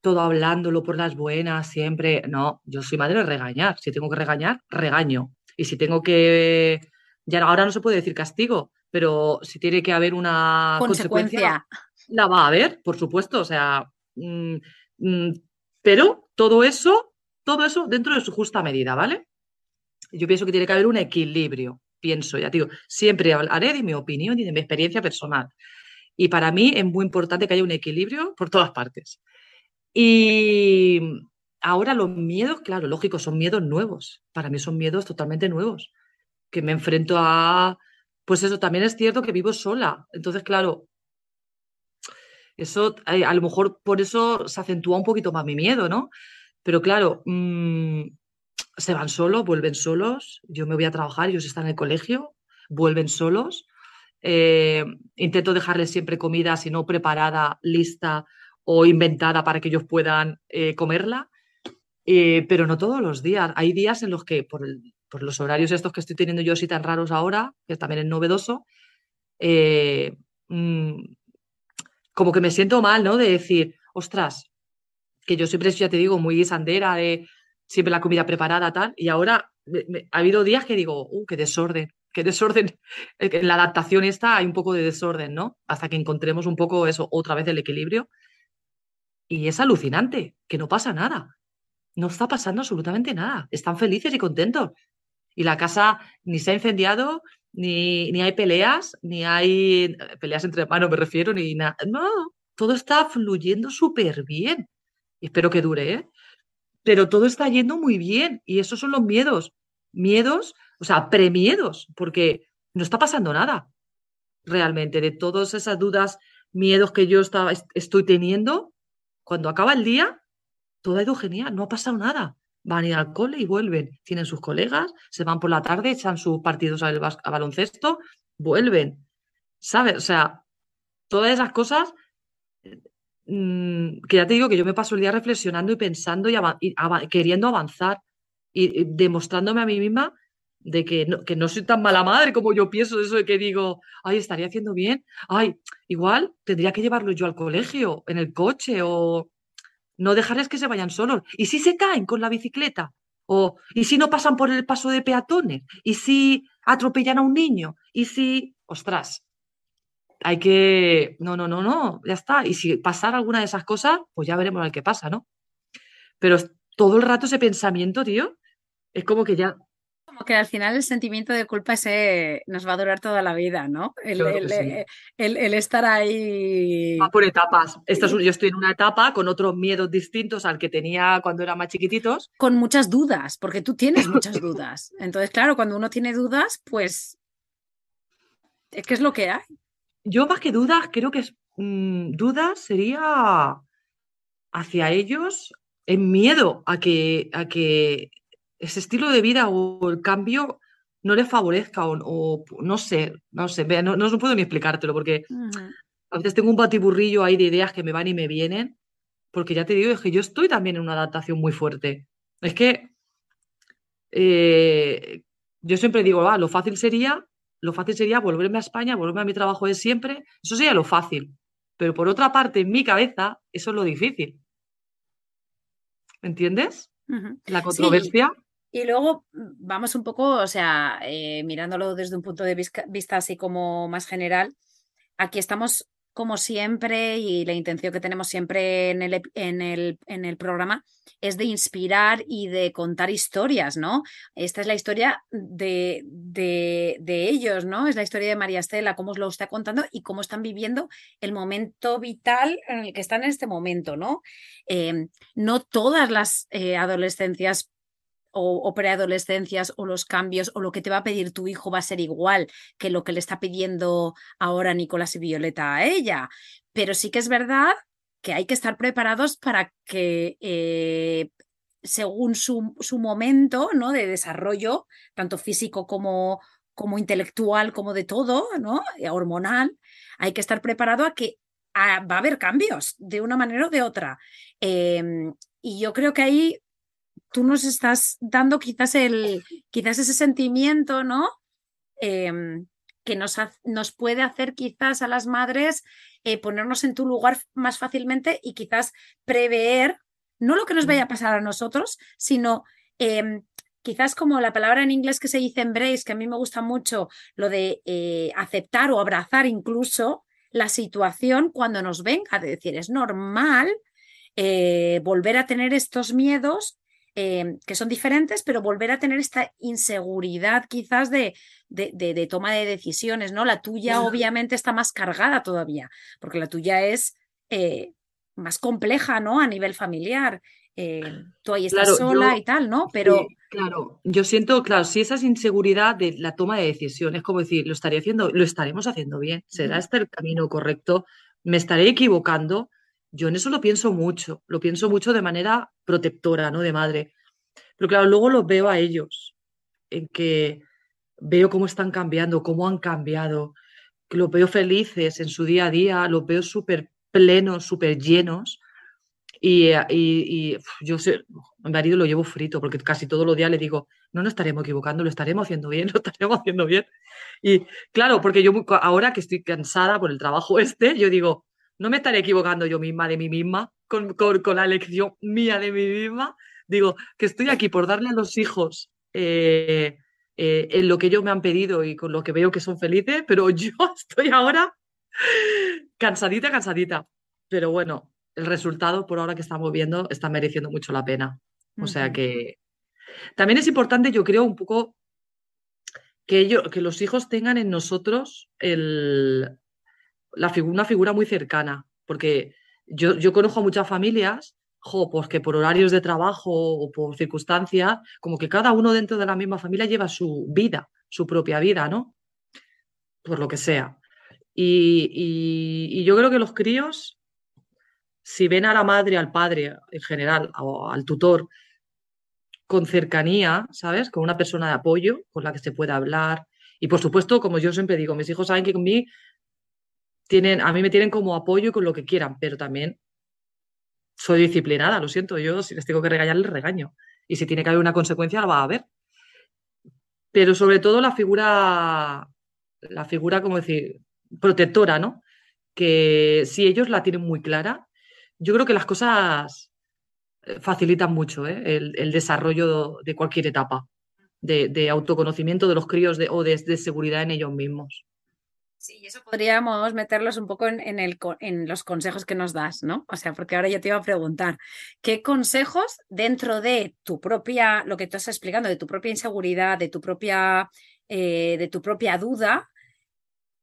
[SPEAKER 2] todo hablándolo por las buenas, siempre. No, yo soy madre de regañar. Si tengo que regañar, regaño. Y si tengo que, ya ahora no se puede decir castigo, pero si tiene que haber una consecuencia la va a ver, por supuesto, o sea, mm, mm, pero todo eso, todo eso dentro de su justa medida, ¿vale? Yo pienso que tiene que haber un equilibrio, pienso, ya digo, siempre hablaré de mi opinión y de mi experiencia personal. Y para mí es muy importante que haya un equilibrio por todas partes. Y ahora los miedos, claro, lógico, son miedos nuevos. Para mí son miedos totalmente nuevos. Que me enfrento a, pues eso, también es cierto que vivo sola. Entonces, claro, eso, eh, a lo mejor por eso se acentúa un poquito más mi miedo, ¿no? Pero claro, mm, se van solos, vuelven solos, yo me voy a trabajar, ellos están en el colegio, vuelven solos. Eh, intento dejarles siempre comida, si no preparada, lista o inventada para que ellos puedan eh, comerla, pero no todos los días. Hay días en los que, por, los horarios estos que estoy teniendo yo así tan raros ahora, que también es novedoso, mm, como que me siento mal, ¿no? De decir, ostras, que yo siempre, ya te digo, muy sandera, de siempre la comida preparada, tal, y ahora ha habido días que digo, uh, qué desorden, qué desorden. En la adaptación esta hay un poco de desorden, ¿no? Hasta que encontremos un poco eso, otra vez el equilibrio. Y es alucinante, que no pasa nada. No está pasando absolutamente nada. Están felices y contentos. Y la casa ni se ha incendiado, ni, ni hay peleas, ni hay eh, peleas entre hermanos, me refiero, ni nada. No, todo está fluyendo súper bien. Espero que dure, ¿eh? Pero todo está yendo muy bien. Y esos son los miedos. Miedos, o sea, premiedos, porque no está pasando nada realmente. De todas esas dudas, miedos que yo estaba, estoy teniendo, cuando acaba el día, todo ha ido genial, no ha pasado nada. Van a ir al cole y vuelven. Tienen sus colegas, se van por la tarde, echan sus partidos a baloncesto, vuelven. ¿Sabes? O sea, todas esas cosas mm, que ya te digo que yo me paso el día reflexionando y pensando y, queriendo avanzar y, demostrándome a mí misma de que no, que no soy tan mala madre como yo pienso, eso de que digo, ay, estaría haciendo bien, ay, igual tendría que llevarlo yo al colegio, en el coche, o no dejarles que se vayan solos. ¿Y si se caen con la bicicleta? O, ¿Y si no pasan por el paso de peatones? ¿Y si atropellan a un niño? ¿Y si, ostras, hay que, no, no, no, no, ya está. Y si pasara alguna de esas cosas, pues ya veremos al qué pasa, ¿no? Pero todo el rato ese pensamiento, tío, es como que ya
[SPEAKER 1] como que al final el sentimiento de culpa ese nos va a durar toda la vida, ¿no? El, estar ahí.
[SPEAKER 2] Va por etapas. yo estoy en una etapa con otros miedos distintos al que tenía cuando era más chiquititos.
[SPEAKER 1] Con muchas dudas, porque tú tienes muchas dudas. Entonces, claro, cuando uno tiene dudas, pues. Es que es lo que hay.
[SPEAKER 2] Yo, más que dudas, creo que es. Mm, dudas sería hacia ellos en miedo a que, a que ese estilo de vida o el cambio no les favorezca o, no sé, no sé, no, no, puedo ni explicártelo porque a veces tengo un batiburrillo ahí de ideas que me van y me vienen, porque ya te digo, es que yo estoy también en una adaptación muy fuerte. Es que eh, yo siempre digo, ah, lo fácil sería, lo fácil sería volverme a España, volverme a mi trabajo de siempre, eso sería lo fácil. Pero por otra parte, en mi cabeza, eso es lo difícil. ¿Me entiendes? La controversia.
[SPEAKER 1] Y luego mm, vamos un poco, o sea, eh, mirándolo desde un punto de vista así como más general, aquí estamos como siempre y la intención que tenemos siempre en el, en el, en el programa es de inspirar y de contar historias, ¿no? Esta es la historia de, de, ellos, ¿no? Es la historia de María Estela, cómo os lo está contando y cómo están viviendo el momento vital en el que están en este momento, ¿no? Eh, no todas las eh, adolescencias o, preadolescencias o los cambios o lo que te va a pedir tu hijo va a ser igual que lo que le está pidiendo ahora Nicolás y Violeta a ella. Pero sí que es verdad que hay que estar preparados para que eh, según su, su, momento ¿no? de desarrollo, tanto físico como, como intelectual, como de todo, ¿no? hormonal, hay que estar preparado a que va a haber cambios de una manera o de otra. Em, y yo creo que ahí tú nos estás dando quizás, el, quizás ese sentimiento, ¿no? Em, que nos, nos, puede hacer quizás a las madres eh, ponernos en tu lugar más fácilmente y quizás prever, no lo que nos vaya a pasar a nosotros, sino em, quizás como la palabra en inglés que se dice embrace, que a mí me gusta mucho, lo de eh, aceptar o abrazar incluso la situación cuando nos venga, de decir, es normal eh, volver a tener estos miedos Em, que son diferentes, pero volver a tener esta inseguridad quizás de, de, toma de decisiones, ¿no? La tuya obviamente está más cargada todavía, porque la tuya es eh, más compleja, ¿no? A nivel familiar. Eh, tú ahí estás sola y tal, ¿no? Pero...
[SPEAKER 2] claro, yo siento, claro, si esa es inseguridad de la toma de decisiones, como decir, lo estaré haciendo, lo estaremos haciendo bien, será este el camino correcto, me estaré equivocando, yo en eso lo pienso mucho, lo pienso mucho de manera protectora, ¿no? De madre. Pero claro, luego los veo a ellos, en que veo cómo están cambiando, cómo han cambiado, que los veo felices en su día a día, los veo súper plenos, súper llenos. Y, y, yo sé, mi marido lo llevo frito, porque casi todos los días le digo, no nos estaremos equivocando, lo estaremos haciendo bien, lo estaremos haciendo bien. Y claro, porque yo ahora que estoy cansada por el trabajo este, yo digo, no me estaré equivocando yo misma de mí misma, con, con, la elección mía de mí misma. Digo, que estoy aquí por darle a los hijos eh, eh, en lo que ellos me han pedido y con lo que veo que son felices, pero yo estoy ahora cansadita, cansadita. Pero bueno, el resultado por ahora que estamos viendo está mereciendo mucho la pena. O sea que también es importante, yo creo, un poco que, ellos, que los hijos tengan en nosotros el, la una figura muy cercana, porque yo, conozco a muchas familias, jo, pues por horarios de trabajo o por circunstancias, como que cada uno dentro de la misma familia lleva su vida, su propia vida, ¿no? Por lo que sea. Y, yo creo que los críos, si ven a la madre, al padre en general, o al tutor, con cercanía, ¿sabes? Con una persona de apoyo con la que se pueda hablar. Y por supuesto, como yo siempre digo, mis hijos saben que conmigo tienen, a mí me tienen como apoyo con lo que quieran, pero también soy disciplinada, lo siento, yo si les tengo que regañar, les regaño. Y si tiene que haber una consecuencia, la va a haber. Pero sobre todo la figura, la figura, como decir, protectora, ¿no? Que si ellos la tienen muy clara, yo creo que las cosas facilitan mucho ¿eh? el, desarrollo de cualquier etapa de, autoconocimiento de los críos o de, seguridad en ellos mismos.
[SPEAKER 1] Sí, y eso podríamos meterlos un poco en, el, en, los consejos que nos das, ¿no? O sea, porque ahora yo te iba a preguntar, ¿qué consejos dentro de tu propia, lo que tú estás explicando, de tu propia inseguridad, de tu propia, eh, de tu propia duda,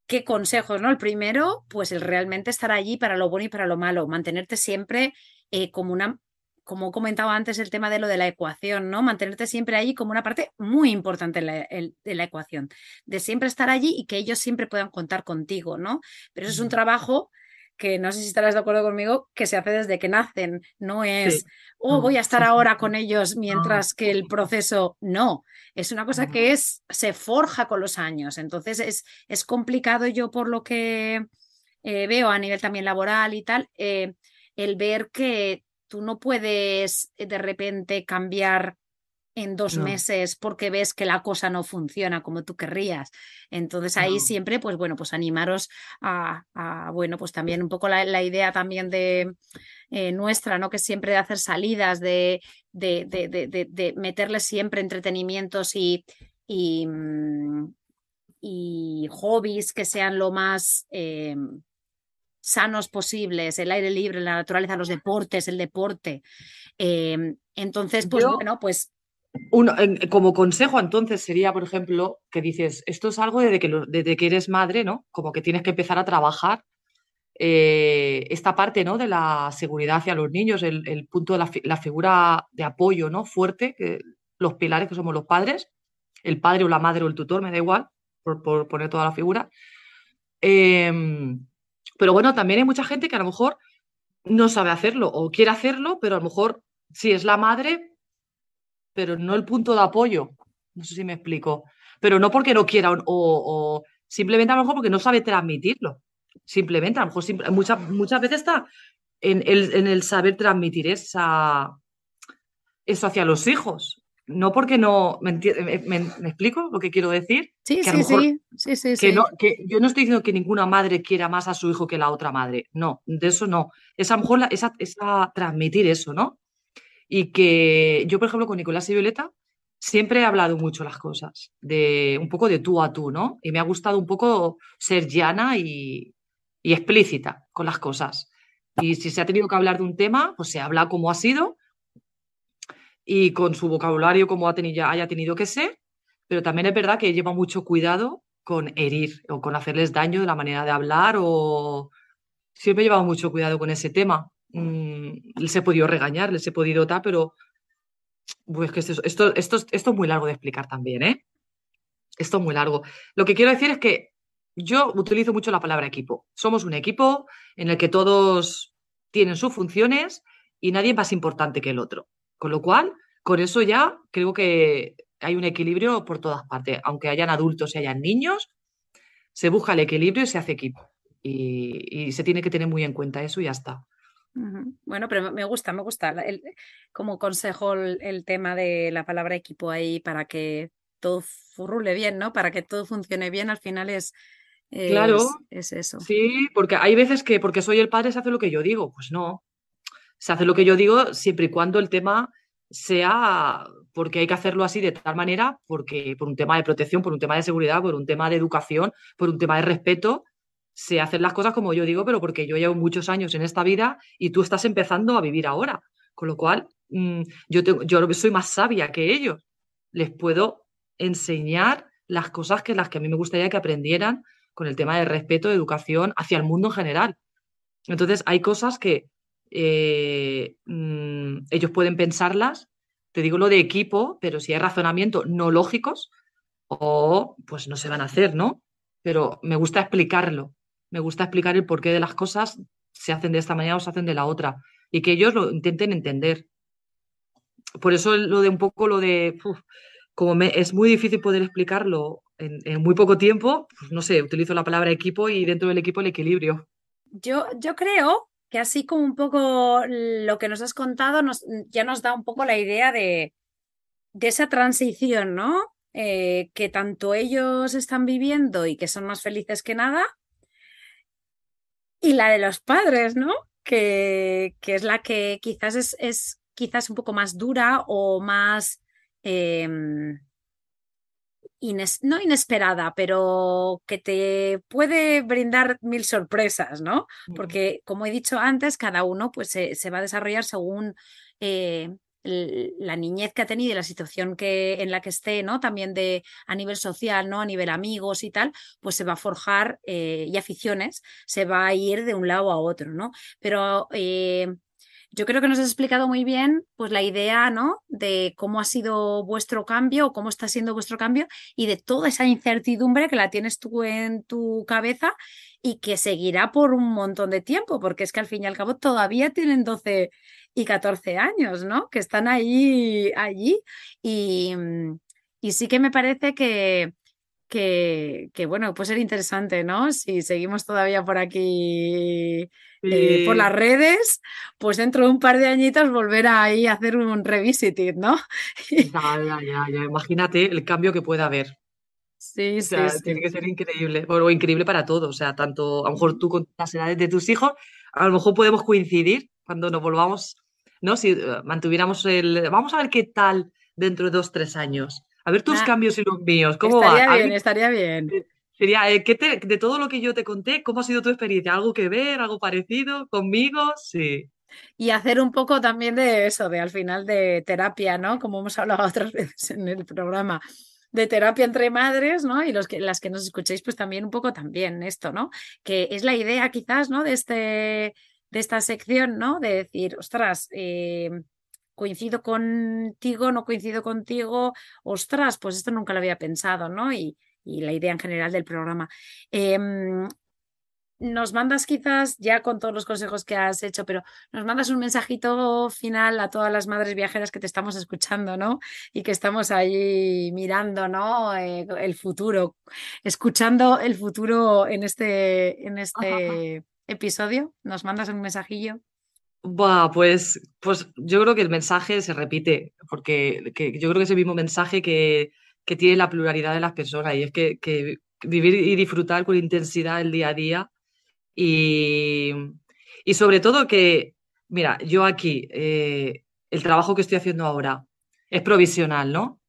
[SPEAKER 1] qué consejos, ¿no? El primero, pues el realmente estar allí para lo bueno y para lo malo, mantenerte siempre eh, como una, como comentaba antes el tema de lo de la ecuación, ¿no? Mantenerte siempre allí como una parte muy importante de la ecuación, de siempre estar allí y que ellos siempre puedan contar contigo, ¿no? Pero eso es un trabajo que no sé si estarás de acuerdo conmigo, que se hace desde que nacen, no es, oh, voy a estar ahora con ellos mientras que el proceso, no, es una cosa que es, se forja con los años, entonces es, es complicado yo por lo que eh, veo a nivel también laboral y tal, eh, el ver que tú no puedes de repente cambiar en dos meses porque ves que la cosa no funciona como tú querrías. Entonces ahí siempre, pues bueno, pues animaros a, bueno, pues también un poco la, idea también de eh, nuestra, ¿no? Que siempre de hacer salidas, de, de, de, de meterle siempre entretenimientos y, y, mm, y, hobbies que sean lo más... Eh, sanos posibles, el aire libre, la naturaleza, los deportes, el deporte. Eh, entonces, pues bueno, pues
[SPEAKER 2] como consejo, entonces, sería, por ejemplo, que dices, esto es algo desde que, desde que eres madre, ¿no? Como que tienes que empezar a trabajar eh, esta parte, ¿no? De la seguridad hacia los niños, el, punto de la, figura de apoyo, ¿no? Fuerte, que, los pilares que somos los padres, el padre o la madre o el tutor, me da igual, por, poner toda la figura. Em, pero bueno, también hay mucha gente que a lo mejor no sabe hacerlo o quiere hacerlo, pero a lo mejor si es la madre, pero no el punto de apoyo. No sé si me explico. Pero no porque no quiera o, simplemente a lo mejor porque no sabe transmitirlo. Simplemente, a lo mejor muchas, muchas veces está en el, en el saber transmitir esa, eso hacia los hijos. No porque no. ¿Me, me, explico lo que quiero decir?
[SPEAKER 1] Sí, sí, sí, sí, sí,
[SPEAKER 2] que, No, que yo no estoy diciendo que ninguna madre quiera más a su hijo que la otra madre. No, de eso no. Es a lo mejor esa, esa, transmitir eso, ¿no? y que yo, por ejemplo, con Nicolás y Violeta siempre he hablado mucho las cosas, de un poco de tú a tú, ¿no? Y me ha gustado un poco ser llana y, explícita con las cosas. Y si se ha tenido que hablar de un tema, pues se habla como ha sido y con su vocabulario como ha tenido, haya tenido que ser, pero también es verdad que lleva mucho cuidado con herir o con hacerles daño de la manera de hablar o siempre he llevado mucho cuidado con ese tema. Mm, les he podido regañar, les he podido tal, pero pues que esto, esto, esto, es muy largo de explicar también, ¿eh? Esto es muy largo. Lo que quiero decir es que yo utilizo mucho la palabra equipo. Somos un equipo en el que todos tienen sus funciones y nadie es más importante que el otro. Con lo cual, con eso ya creo que hay un equilibrio por todas partes. Aunque hayan adultos y hayan niños, se busca el equilibrio y se hace equipo. Y, y se tiene que tener muy en cuenta eso y ya está.
[SPEAKER 1] Bueno, pero me gusta, me gusta como consejo el, tema de la palabra equipo ahí para que todo furrule bien, ¿no? Para que todo funcione bien, al final es,
[SPEAKER 2] claro,
[SPEAKER 1] es eso.
[SPEAKER 2] Sí, porque hay veces que porque soy el padre se hace lo que yo digo. Pues no. Se hace lo que yo digo siempre y cuando el tema sea porque hay que hacerlo así de tal manera, porque por un tema de protección, por un tema de seguridad, por un tema de educación, por un tema de respeto, se hacen las cosas como yo digo, pero porque yo llevo muchos años en esta vida y tú estás empezando a vivir ahora. Con lo cual, mm, yo, tengo, yo soy más sabia que ellos. Les puedo enseñar las cosas que las que a mí me gustaría que aprendieran con el tema de respeto, de educación hacia el mundo en general. Entonces, hay cosas que eh, mm, ellos pueden pensarlas, te digo lo de equipo, pero si hay razonamiento no lógicos, o pues no se van a hacer, ¿no? Pero me gusta explicarlo me gusta explicar el porqué de las cosas, se hacen de esta manera o se hacen de la otra, y que ellos lo intenten entender. por eso lo de un poco lo de, como es muy difícil poder explicarlo en, muy poco tiempo, pues no sé, utilizo la palabra equipo y dentro del equipo el equilibrio.
[SPEAKER 1] Yo, yo creo que así como un poco lo que nos has contado nos, ya nos da un poco la idea de, de esa transición, ¿no? Eh, que tanto ellos están viviendo y que son más felices que nada, y la de los padres, ¿no? Que, que es la que quizás es, es, quizás un poco más dura o más... No inesperada, pero que te puede brindar mil sorpresas, ¿no? Porque, como he dicho antes, cada uno pues, se, va a desarrollar según eh, la niñez que ha tenido y la situación que, en la que esté, ¿no? También de, a nivel social, ¿no? A nivel amigos y tal, pues se va a forjar eh, y aficiones, se va a ir de un lado a otro, ¿no? Pero eh, yo creo que nos has explicado muy bien pues la idea, ¿no? De cómo ha sido vuestro cambio o cómo está siendo vuestro cambio y de toda esa incertidumbre que la tienes tú en tu cabeza y que seguirá por un montón de tiempo, porque es que al fin y al cabo todavía tienen 12 y 14 años, ¿no? Que están ahí, allí y, y sí que me parece que, que, que, bueno, puede ser interesante, ¿no? Si seguimos todavía por aquí eh, por las redes, pues dentro de un par de añitos volver ahí a hacer un revisiting, ¿no?
[SPEAKER 2] ya, ya, ya, imagínate el cambio que puede haber.
[SPEAKER 1] Sí, sí,
[SPEAKER 2] Tiene que ser increíble, o increíble para todos, o sea, tanto a lo mejor tú con las edades de tus hijos, a lo mejor podemos coincidir cuando nos volvamos, ¿no? Si eh, mantuviéramos el, vamos a ver qué tal dentro de dos, tres años. A ver tus cambios y los míos, ¿cómo
[SPEAKER 1] estaría bien, estaría bien.
[SPEAKER 2] Sería, eh, de todo lo que yo te conté, ¿cómo ha sido tu experiencia? ¿Algo que ver, algo parecido conmigo? Sí.
[SPEAKER 1] Y hacer un poco también de eso, de al final de terapia, ¿no? Como hemos hablado otras veces en el programa, de terapia entre madres, ¿no? Y los que, las que nos escuchéis, pues también un poco también esto, ¿no? Que es la idea quizás, ¿no? De, este, de esta sección, ¿no? De decir, ostras, eh, coincido contigo, no coincido contigo, ostras, pues esto nunca lo había pensado, ¿no? Y, y la idea en general del programa. Em, nos mandas quizás, ya con todos los consejos que has hecho, pero nos mandas un mensajito final a todas las madres viajeras que te estamos escuchando, ¿no? Y que estamos ahí mirando, ¿no? Eh, el futuro, escuchando el futuro en este, en este episodio. ¿Nos mandas un mensajillo?
[SPEAKER 2] Buah, pues, pues yo creo que el mensaje se repite, porque yo creo que es el mismo mensaje que, que tiene la pluralidad de las personas y es que, vivir y disfrutar con intensidad el día a día y, y sobre todo que, mira, yo aquí, eh, el trabajo que estoy haciendo ahora es provisional, ¿no?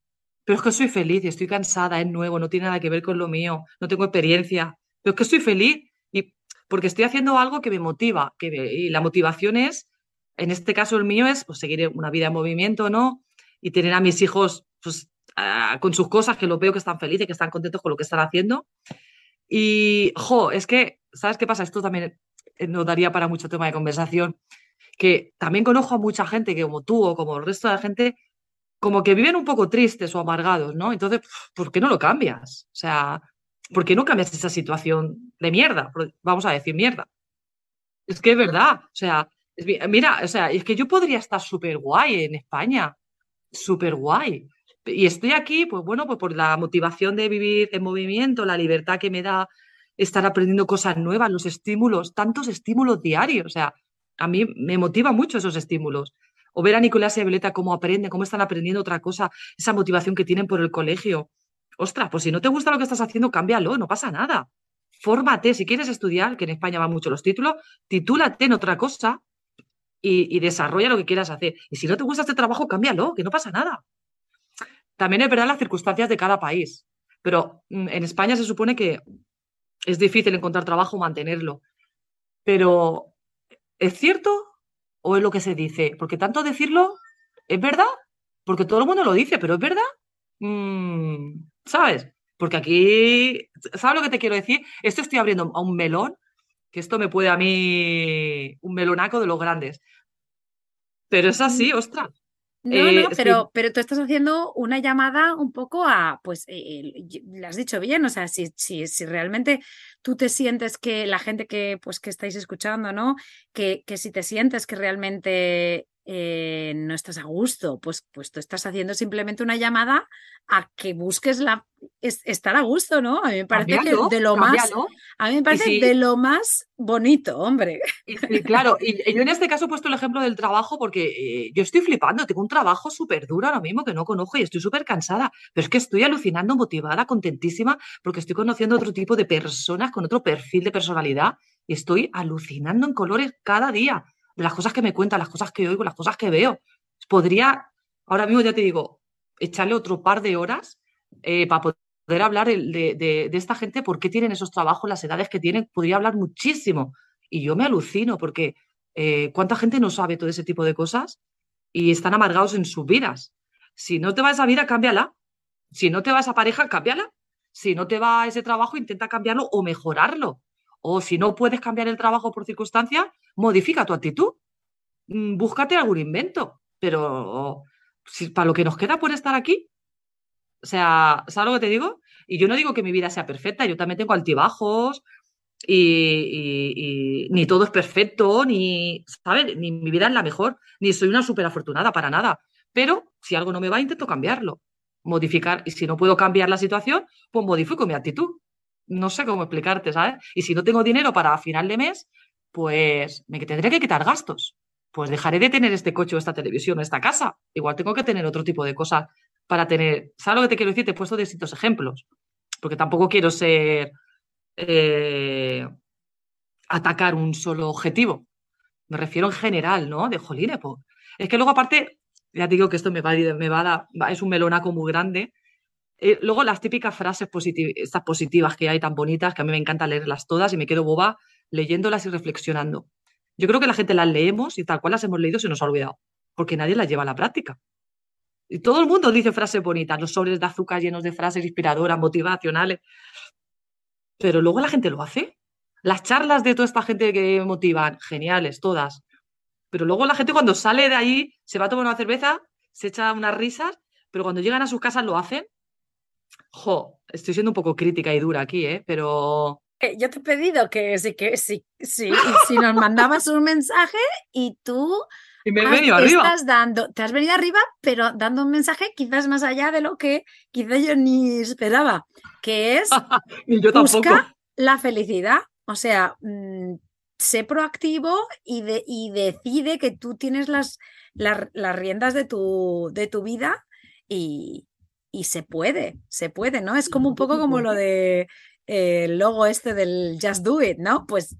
[SPEAKER 2] Pero es que soy feliz estoy cansada, es nuevo, no tiene nada que ver con lo mío, no tengo experiencia, pero es que estoy feliz porque estoy haciendo algo que me motiva, que y la motivación es, en este caso el mío es pues, seguir una vida en movimiento, ¿no? Y tener a mis hijos pues, con sus cosas, que lo veo que están felices, que están contentos con lo que están haciendo. Y, jo, es que, ¿sabes qué pasa? Esto también eh, nos daría para mucho tema de conversación, que también conozco a mucha gente que como tú o como el resto de la gente, como que viven un poco tristes o amargados, ¿no? Entonces, ¿por qué no lo cambias? O sea, ¿por qué no cambias esa situación de mierda? Vamos a decir mierda. Es que es verdad, o sea, mira, o sea, es que yo podría estar súper guay en España, súper guay, y estoy aquí, pues bueno, pues por la motivación de vivir en movimiento, la libertad que me da estar aprendiendo cosas nuevas, los estímulos, tantos estímulos diarios. O sea, a mí me motiva mucho esos estímulos. O ver a Nicolás y a Violeta cómo aprenden, cómo están aprendiendo otra cosa, esa motivación que tienen por el colegio. Ostras, pues si no te gusta lo que estás haciendo, cámbialo, no pasa nada. Fórmate, si quieres estudiar, que en España van mucho los títulos, titúlate en otra cosa y, desarrolla lo que quieras hacer. Y si no te gusta este trabajo, cámbialo, que no pasa nada. También es verdad las circunstancias de cada país, pero mm, en España se supone que es difícil encontrar trabajo o mantenerlo. Pero, ¿es cierto o es lo que se dice? Porque tanto decirlo, ¿es verdad? Porque todo el mundo lo dice, pero ¿es verdad? Mm, ¿Sabes? Porque aquí, ¿sabes lo que te quiero decir? Esto estoy abriendo a un melón, que esto me puede a mí un melonaco de los grandes. Pero es así, ostras.
[SPEAKER 1] No, no, eh, pero, pero tú estás haciendo una llamada un poco a, pues, eh, le has dicho bien, o sea, si, si, si, realmente tú te sientes que la gente que, pues, que estáis escuchando, ¿no? Que, que si te sientes que realmente eh, no estás a gusto, pues, pues tú estás haciendo simplemente una llamada a que busques la estar a gusto, ¿no? A mí me parece que de lo más a mí me parece de lo más bonito, hombre.
[SPEAKER 2] Y, claro, y, yo en este caso he puesto el ejemplo del trabajo porque eh, yo estoy flipando, tengo un trabajo súper duro ahora mismo que no conozco y estoy súper cansada, pero es que estoy alucinando, motivada, contentísima porque estoy conociendo otro tipo de personas con otro perfil de personalidad y estoy alucinando en colores cada día las cosas que me cuentan, las cosas que oigo, las cosas que veo. Podría, ahora mismo ya te digo, echarle otro par de horas eh, para poder hablar de, esta gente, por qué tienen esos trabajos, las edades que tienen, podría hablar muchísimo. Y yo me alucino porque eh, cuánta gente no sabe todo ese tipo de cosas y están amargados en sus vidas. Si no te va esa vida, cámbiala. Si no te va esa pareja, cámbiala. Si no te va ese trabajo, intenta cambiarlo o mejorarlo. O si no puedes cambiar el trabajo por circunstancias, modifica tu actitud. Mm, búscate algún invento. Pero si, para lo que nos queda por estar aquí, o sea, ¿sabes lo que te digo? Y yo no digo que mi vida sea perfecta, yo también tengo altibajos y, ni todo es perfecto, ni, ¿sabes? Ni mi vida es la mejor, ni soy una súper afortunada para nada. Pero si algo no me va, intento cambiarlo, modificar. Y si no puedo cambiar la situación, pues modifico mi actitud no sé cómo explicarte, ¿sabes? Y si no tengo dinero para final de mes, pues me tendré que quitar gastos. Pues dejaré de tener este coche o esta televisión o esta casa. Igual tengo que tener otro tipo de cosas para tener. ¿Sabes lo que te quiero decir? Te he puesto distintos ejemplos. Porque tampoco quiero ser. Eh, atacar un solo objetivo. Me refiero en general, ¿no? De jolines, pues. Es que luego, aparte, ya digo que esto me va, me va a dar, es un melonaco muy grande, eh, luego las típicas frases estas positivas que hay tan bonitas, que a mí me encanta leerlas todas y me quedo boba leyéndolas y reflexionando. Yo creo que la gente las leemos y tal cual las hemos leído se nos ha olvidado, porque nadie las lleva a la práctica. Y todo el mundo dice frases bonitas, los sobres de azúcar llenos de frases inspiradoras, motivacionales. Pero luego la gente lo hace. Las charlas de toda esta gente que motivan, geniales, todas. Pero luego la gente cuando sale de ahí se va a tomar una cerveza, se echa unas risas, pero cuando llegan a sus casas lo hacen Jo, estoy siendo un poco crítica y dura aquí, ¿eh? Pero.
[SPEAKER 1] Eh, yo te he pedido que sí, que sí, sí, si nos mandabas un mensaje y tú.
[SPEAKER 2] Y me he venido arriba.
[SPEAKER 1] Estás dando, te has venido arriba, pero dando un mensaje quizás más allá de lo que quizás yo ni esperaba, que es.
[SPEAKER 2] y yo busca
[SPEAKER 1] la felicidad. O sea, mm, sé proactivo y, de, y decide que tú tienes las, las, las riendas de tu, de tu vida y, y se puede, se puede, ¿no? Es como un poco como lo de eh, el logo este del Just Do It, ¿no? Pues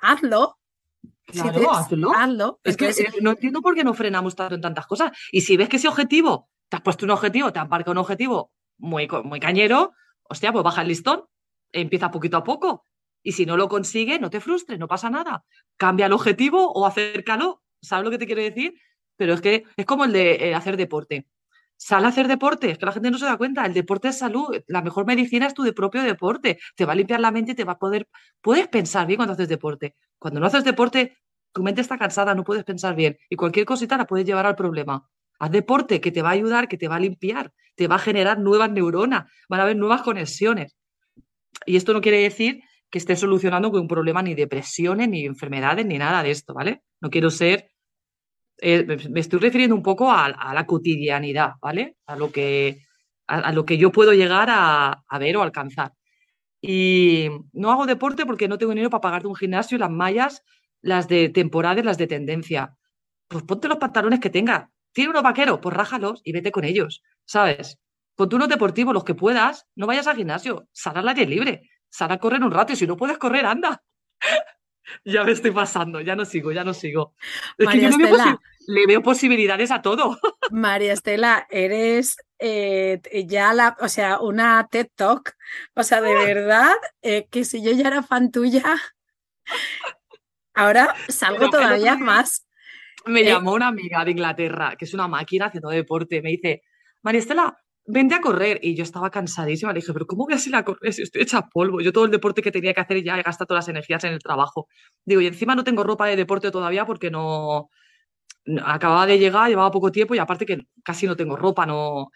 [SPEAKER 1] hazlo.
[SPEAKER 2] Claro, hazlo.
[SPEAKER 1] hazlo.
[SPEAKER 2] Es que no entiendo por qué no frenamos tanto en tantas cosas. Y si ves que ese objetivo, te has puesto un objetivo, te marcado un objetivo muy, muy cañero, hostia, pues baja el listón, empieza poquito a poco. Y si no lo consigue, no te frustres, no pasa nada. Cambia el objetivo o acércalo. ¿Sabes lo que te quiero decir? Pero es que es como el de eh, hacer deporte Sal a hacer deporte, es que la gente no se da cuenta, el deporte es salud, la mejor medicina es tu propio deporte, te va a limpiar la mente y te va a poder, puedes pensar bien cuando haces deporte. Cuando no haces deporte, tu mente está cansada, no puedes pensar bien y cualquier cosita la puedes llevar al problema. Haz deporte que te va a ayudar, que te va a limpiar, te va a generar nuevas neuronas, van a haber nuevas conexiones. Y esto no quiere decir que esté solucionando un problema ni depresiones, ni enfermedades, ni nada de esto, ¿vale? No quiero ser eh, me estoy refiriendo un poco a, la cotidianidad, ¿vale? A lo que, a, lo que yo puedo llegar a, ver o alcanzar. Y no hago deporte porque no tengo dinero para pagarte un gimnasio y las mallas, las de temporada las de tendencia. Pues ponte los pantalones que tengas. Tiene unos vaqueros, pues rájalos y vete con ellos, ¿sabes? Ponte unos deportivos, los que puedas, no vayas al gimnasio, sal al aire libre, sal a correr un rato y si no puedes correr, anda. ya me estoy pasando, ya no sigo, ya no sigo. Es que yo le veo posibilidades a todo.
[SPEAKER 1] María Estela, eres eh, ya la, o sea, una TED Talk. O sea, de verdad, eh, que si yo ya era fan tuya, ahora salgo todavía más.
[SPEAKER 2] Me eh, llamó una amiga de Inglaterra, que es una máquina haciendo deporte, me dice, María Estela, vente a correr. Y yo estaba cansadísima. Le dije, pero ¿cómo voy a ir a correr si estoy hecha polvo? Yo todo el deporte que tenía que hacer ya he gastado todas las energías en el trabajo. Digo, y encima no tengo ropa de deporte todavía porque no... Acababa de llegar, llevaba poco tiempo y aparte que casi no tengo ropa, no...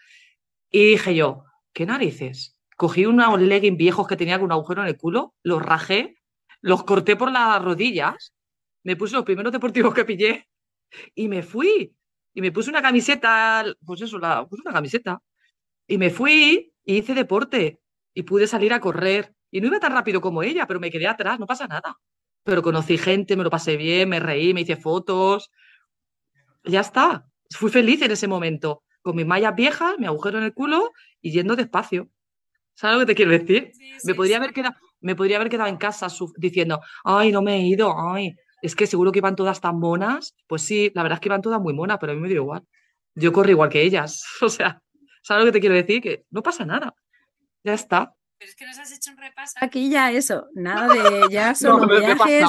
[SPEAKER 2] Y dije yo, ¿qué narices? Cogí unos leggings viejos que tenía con un agujero en el culo, los rajé, los corté por las rodillas, me puse los primeros deportivos que pillé Y me fui. Y me puse una camiseta, pues eso, la, puse una camiseta. Y me fui y hice deporte. Y pude salir a correr. Y no iba tan rápido como ella, pero me quedé atrás, no pasa nada. Pero conocí gente, me lo pasé bien, me reí, me hice fotos. Ya está. Fui feliz en ese momento. Con mis mallas viejas, mi agujero en el culo y yendo despacio. ¿Sabes lo que te quiero decir? me, podría haber quedado, me podría haber quedado en casa diciendo, ay, no me he ido, ay, es que seguro que iban todas tan monas. Pues sí, la verdad es que iban todas muy monas, pero a mí me dio igual. Yo corro igual que ellas. O sea, ¿sabes lo que te quiero decir? Que no pasa nada. Ya está.
[SPEAKER 1] Pero es que nos has hecho un repaso. Aquí ya eso, nada de ya solo no, viajes.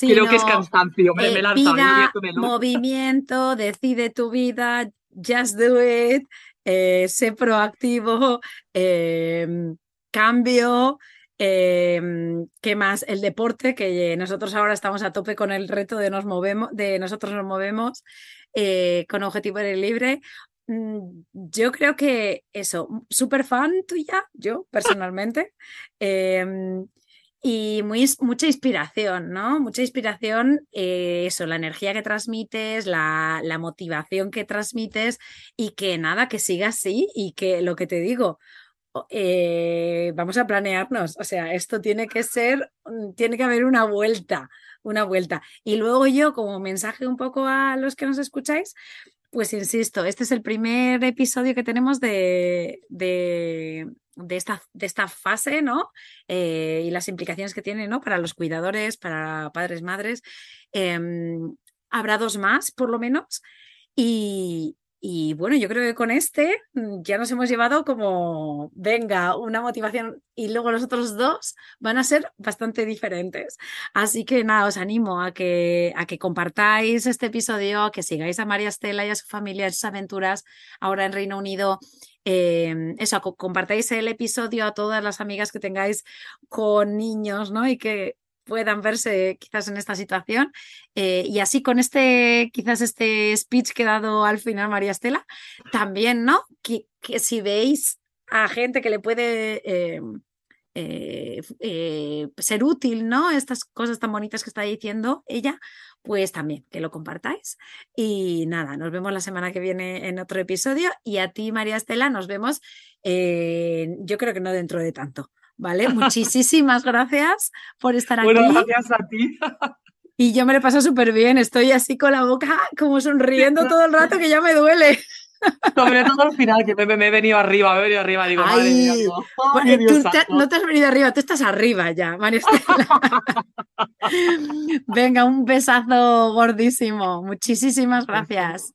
[SPEAKER 2] Creo que es cansancio, me, me lanzado,
[SPEAKER 1] vida, movimiento, decide tu vida, just do it, eh, sé proactivo, em, cambio, em, ¿Qué más? El deporte, que nosotros ahora estamos a tope con el reto de nos movemos, de nosotros nos movemos eh, con objetivo aire libre. Mm, yo creo que eso, súper fan tuya, yo personalmente. Em, y muy, mucha inspiración, ¿no? Mucha inspiración, eh, eso, la energía que transmites, la, la, motivación que transmites y que nada, que siga así y que lo que te digo, eh, vamos a planearnos, o sea, esto tiene que ser, mm, tiene que haber una vuelta, una vuelta. Y luego yo, como mensaje un poco a los que nos escucháis, pues insisto, este es el primer episodio que tenemos de, de, esta, de esta, fase, ¿no? Eh, y las implicaciones que tiene, ¿no? Para los cuidadores, para padres, madres. Em, habrá dos más, por lo menos. Y, y bueno, yo creo que con este mm, ya nos hemos llevado como, venga, una motivación y luego los otros dos van a ser bastante diferentes. Así que nada, os animo a que, a que compartáis este episodio, a que sigáis a María Estela y a su familia en sus aventuras ahora en Reino Unido. Eh, eso, compartáis el episodio a todas las amigas que tengáis con niños, ¿no? Y que puedan verse quizás en esta situación. Eh, y así con este, quizás este speech que ha dado al final María Estela, también, ¿no? Que, que si veis a gente que le puede eh, eh, ser útil, ¿no? Estas cosas tan bonitas que está diciendo ella, pues también que lo compartáis. Y nada, nos vemos la semana que viene en otro episodio. Y a ti, María Estela, nos vemos, yo creo que no dentro de tanto. ¿Vale? Muchísimas gracias por estar aquí.
[SPEAKER 2] Bueno, gracias a ti.
[SPEAKER 1] Y yo me lo paso súper bien, estoy así con la boca como sonriendo todo el rato que ya me duele.
[SPEAKER 2] Sobre todo al final, que me, he venido arriba, me he venido arriba, digo, Ay,
[SPEAKER 1] madre mía, no. tú no te has venido arriba, tú estás arriba ya, María Venga, un besazo gordísimo. Muchísimas gracias.